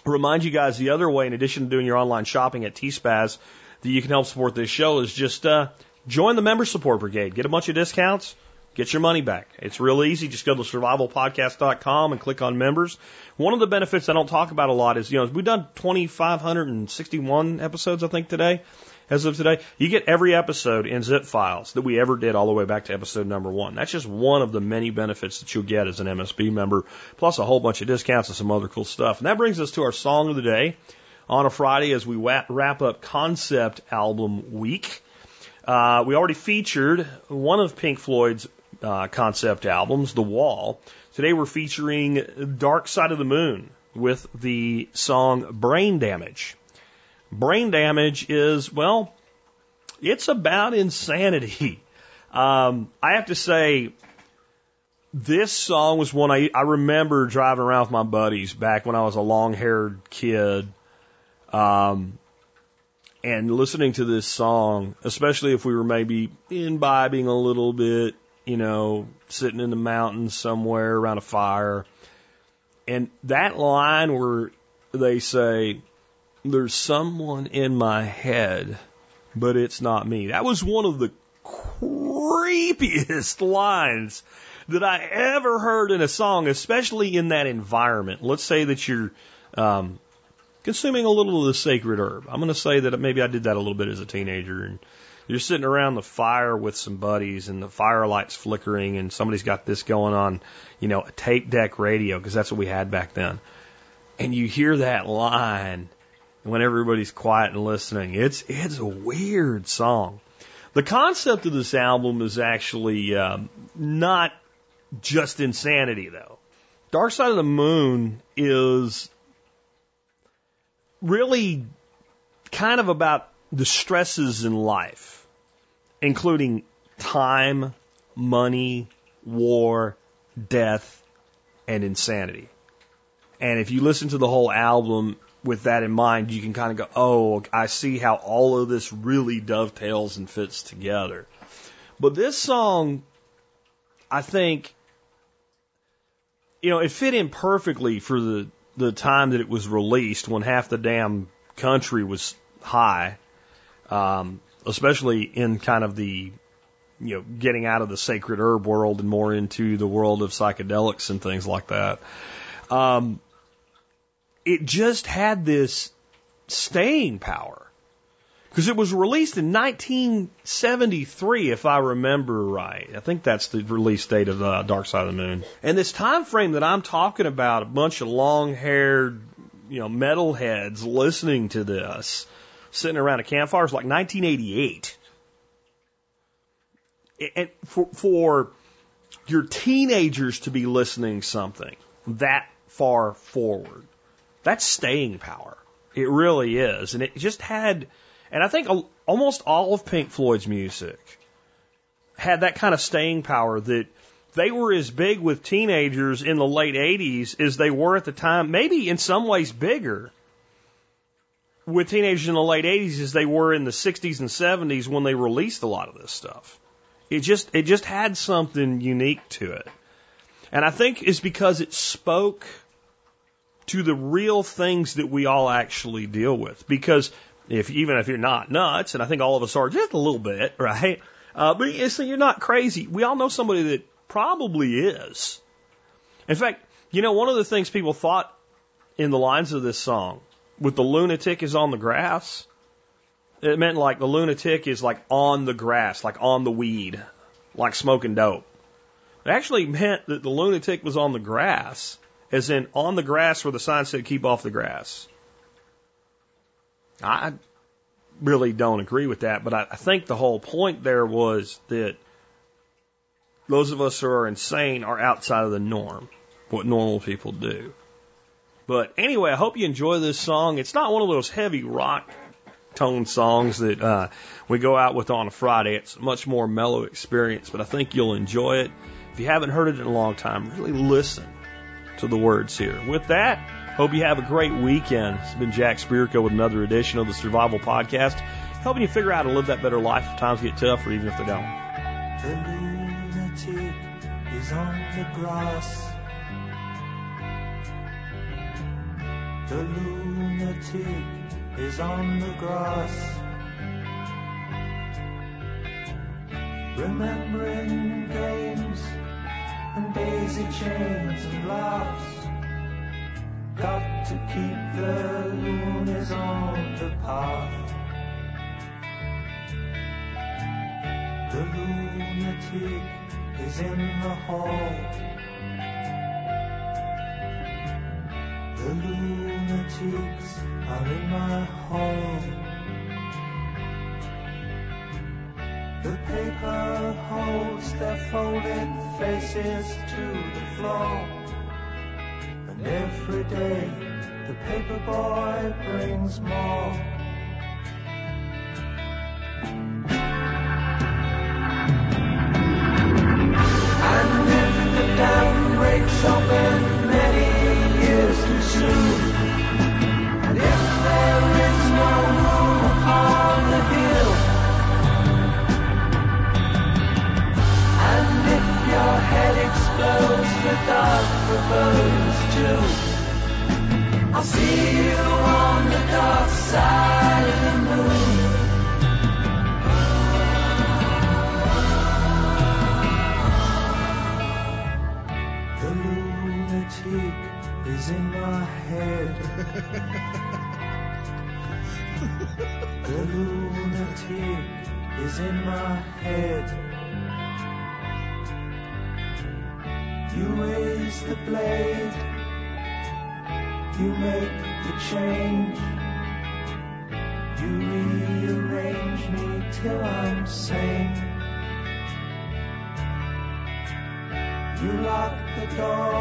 remind you guys the other way, in addition to doing your online shopping at T-Spaz, that you can help support this show is just, uh, join the member support brigade. Get a bunch of discounts. Get your money back. It's real easy. Just go to survivalpodcast.com and click on members. One of the benefits I don't talk about a lot is, you know, we've done 2,561 episodes, I think, today as of today. You get every episode in zip files that we ever did all the way back to episode number one. That's just one of the many benefits that you'll get as an MSB member, plus a whole bunch of discounts and some other cool stuff. And that brings us to our song of the day on a Friday as we wrap up concept album week. Uh, we already featured one of Pink Floyd's uh, concept albums, The Wall. Today we're featuring Dark Side of the Moon with the song Brain Damage. Brain damage is, well, it's about insanity. [LAUGHS] Um, I have to say, this song was one I, I remember driving around with my buddies back when I was a long haired kid. Um, and listening to this song, especially if we were maybe imbibing a little bit, you know, sitting in the mountains somewhere around a fire. And that line where they say, There's someone in my head, but it's not me. That was one of the creepiest [LAUGHS] lines that I ever heard in a song, especially in that environment. Let's say that you're um, consuming a little of the sacred herb. I'm going to say that maybe I did that a little bit as a teenager, and you're sitting around the fire with some buddies, and the firelight's flickering, and somebody's got this going on, you know, a tape deck radio, because that's what we had back then. And you hear that line when everybody's quiet and listening. It's it's a weird song. The concept of this album is actually um, not just insanity, though. Dark Side of the Moon is really kind of about the stresses in life, including time, money, war, death, and insanity. And if you listen to the whole album with that in mind, you can kind of go, oh, I see how all of this really dovetails and fits together. But this song, I think, you know, it fit in perfectly for the the time that it was released when half the damn country was high, um, especially in kind of the you know getting out of the sacred herb world and more into the world of psychedelics and things like that. Um, it just had this staying power because it was released in 1973, if I remember right. I think that's the release date of uh, Dark Side of the Moon. And this time frame that I'm talking about, a bunch of long-haired, you know, metalheads listening to this, sitting around a campfire, is like 1988. And for, for your teenagers to be listening something that far forward, that's staying power. It really is, and it just had and I think almost all of Pink Floyd's music had that kind of staying power that they were as big with teenagers in the late 80s as they were at the time, maybe in some ways bigger with teenagers in the late 80s as they were in the 60s and 70s when they released a lot of this stuff. It just it just had something unique to it. And I think it's because it spoke to the real things that we all actually deal with because if even if you're not nuts, and I think all of us are just a little bit, right? Uh, but so you're not crazy. We all know somebody that probably is. In fact, you know, one of the things people thought in the lines of this song with the lunatic is on the grass, it meant like the lunatic is like on the grass, like on the weed, like smoking dope. It actually meant that the lunatic was on the grass, as in on the grass where the sign said keep off the grass. I really don't agree with that, but I, I think the whole point there was that those of us who are insane are outside of the norm, what normal people do. But anyway, I hope you enjoy this song. It's not one of those heavy rock tone songs that uh, we go out with on a Friday. It's a much more mellow experience, but I think you'll enjoy it. If you haven't heard it in a long time, really listen to the words here. With that, Hope you have a great weekend. It's been Jack Spirko with another edition of the Survival Podcast, helping you figure out how to live that better life if times get tough or even if they don't. The lunatic is on the grass. The lunatic is on the grass. Remembering games and daisy chains and laughs got to keep the loonies on the path. The lunatic is in the hall. The lunatics are in my hall. The paper holds their folded faces to the floor. And every day the paper boy brings more. And if the dam breaks open many years too soon, and if there is no room upon the hill, and if your head explodes, the I'll see you on the dark side of the moon. The lunatic is in my head. the lunatic is in my head. You raise the blade you make the change. You rearrange me till I'm sane. You lock the door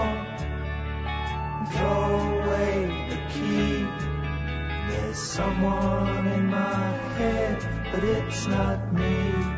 and throw away the key. There's someone in my head, but it's not me.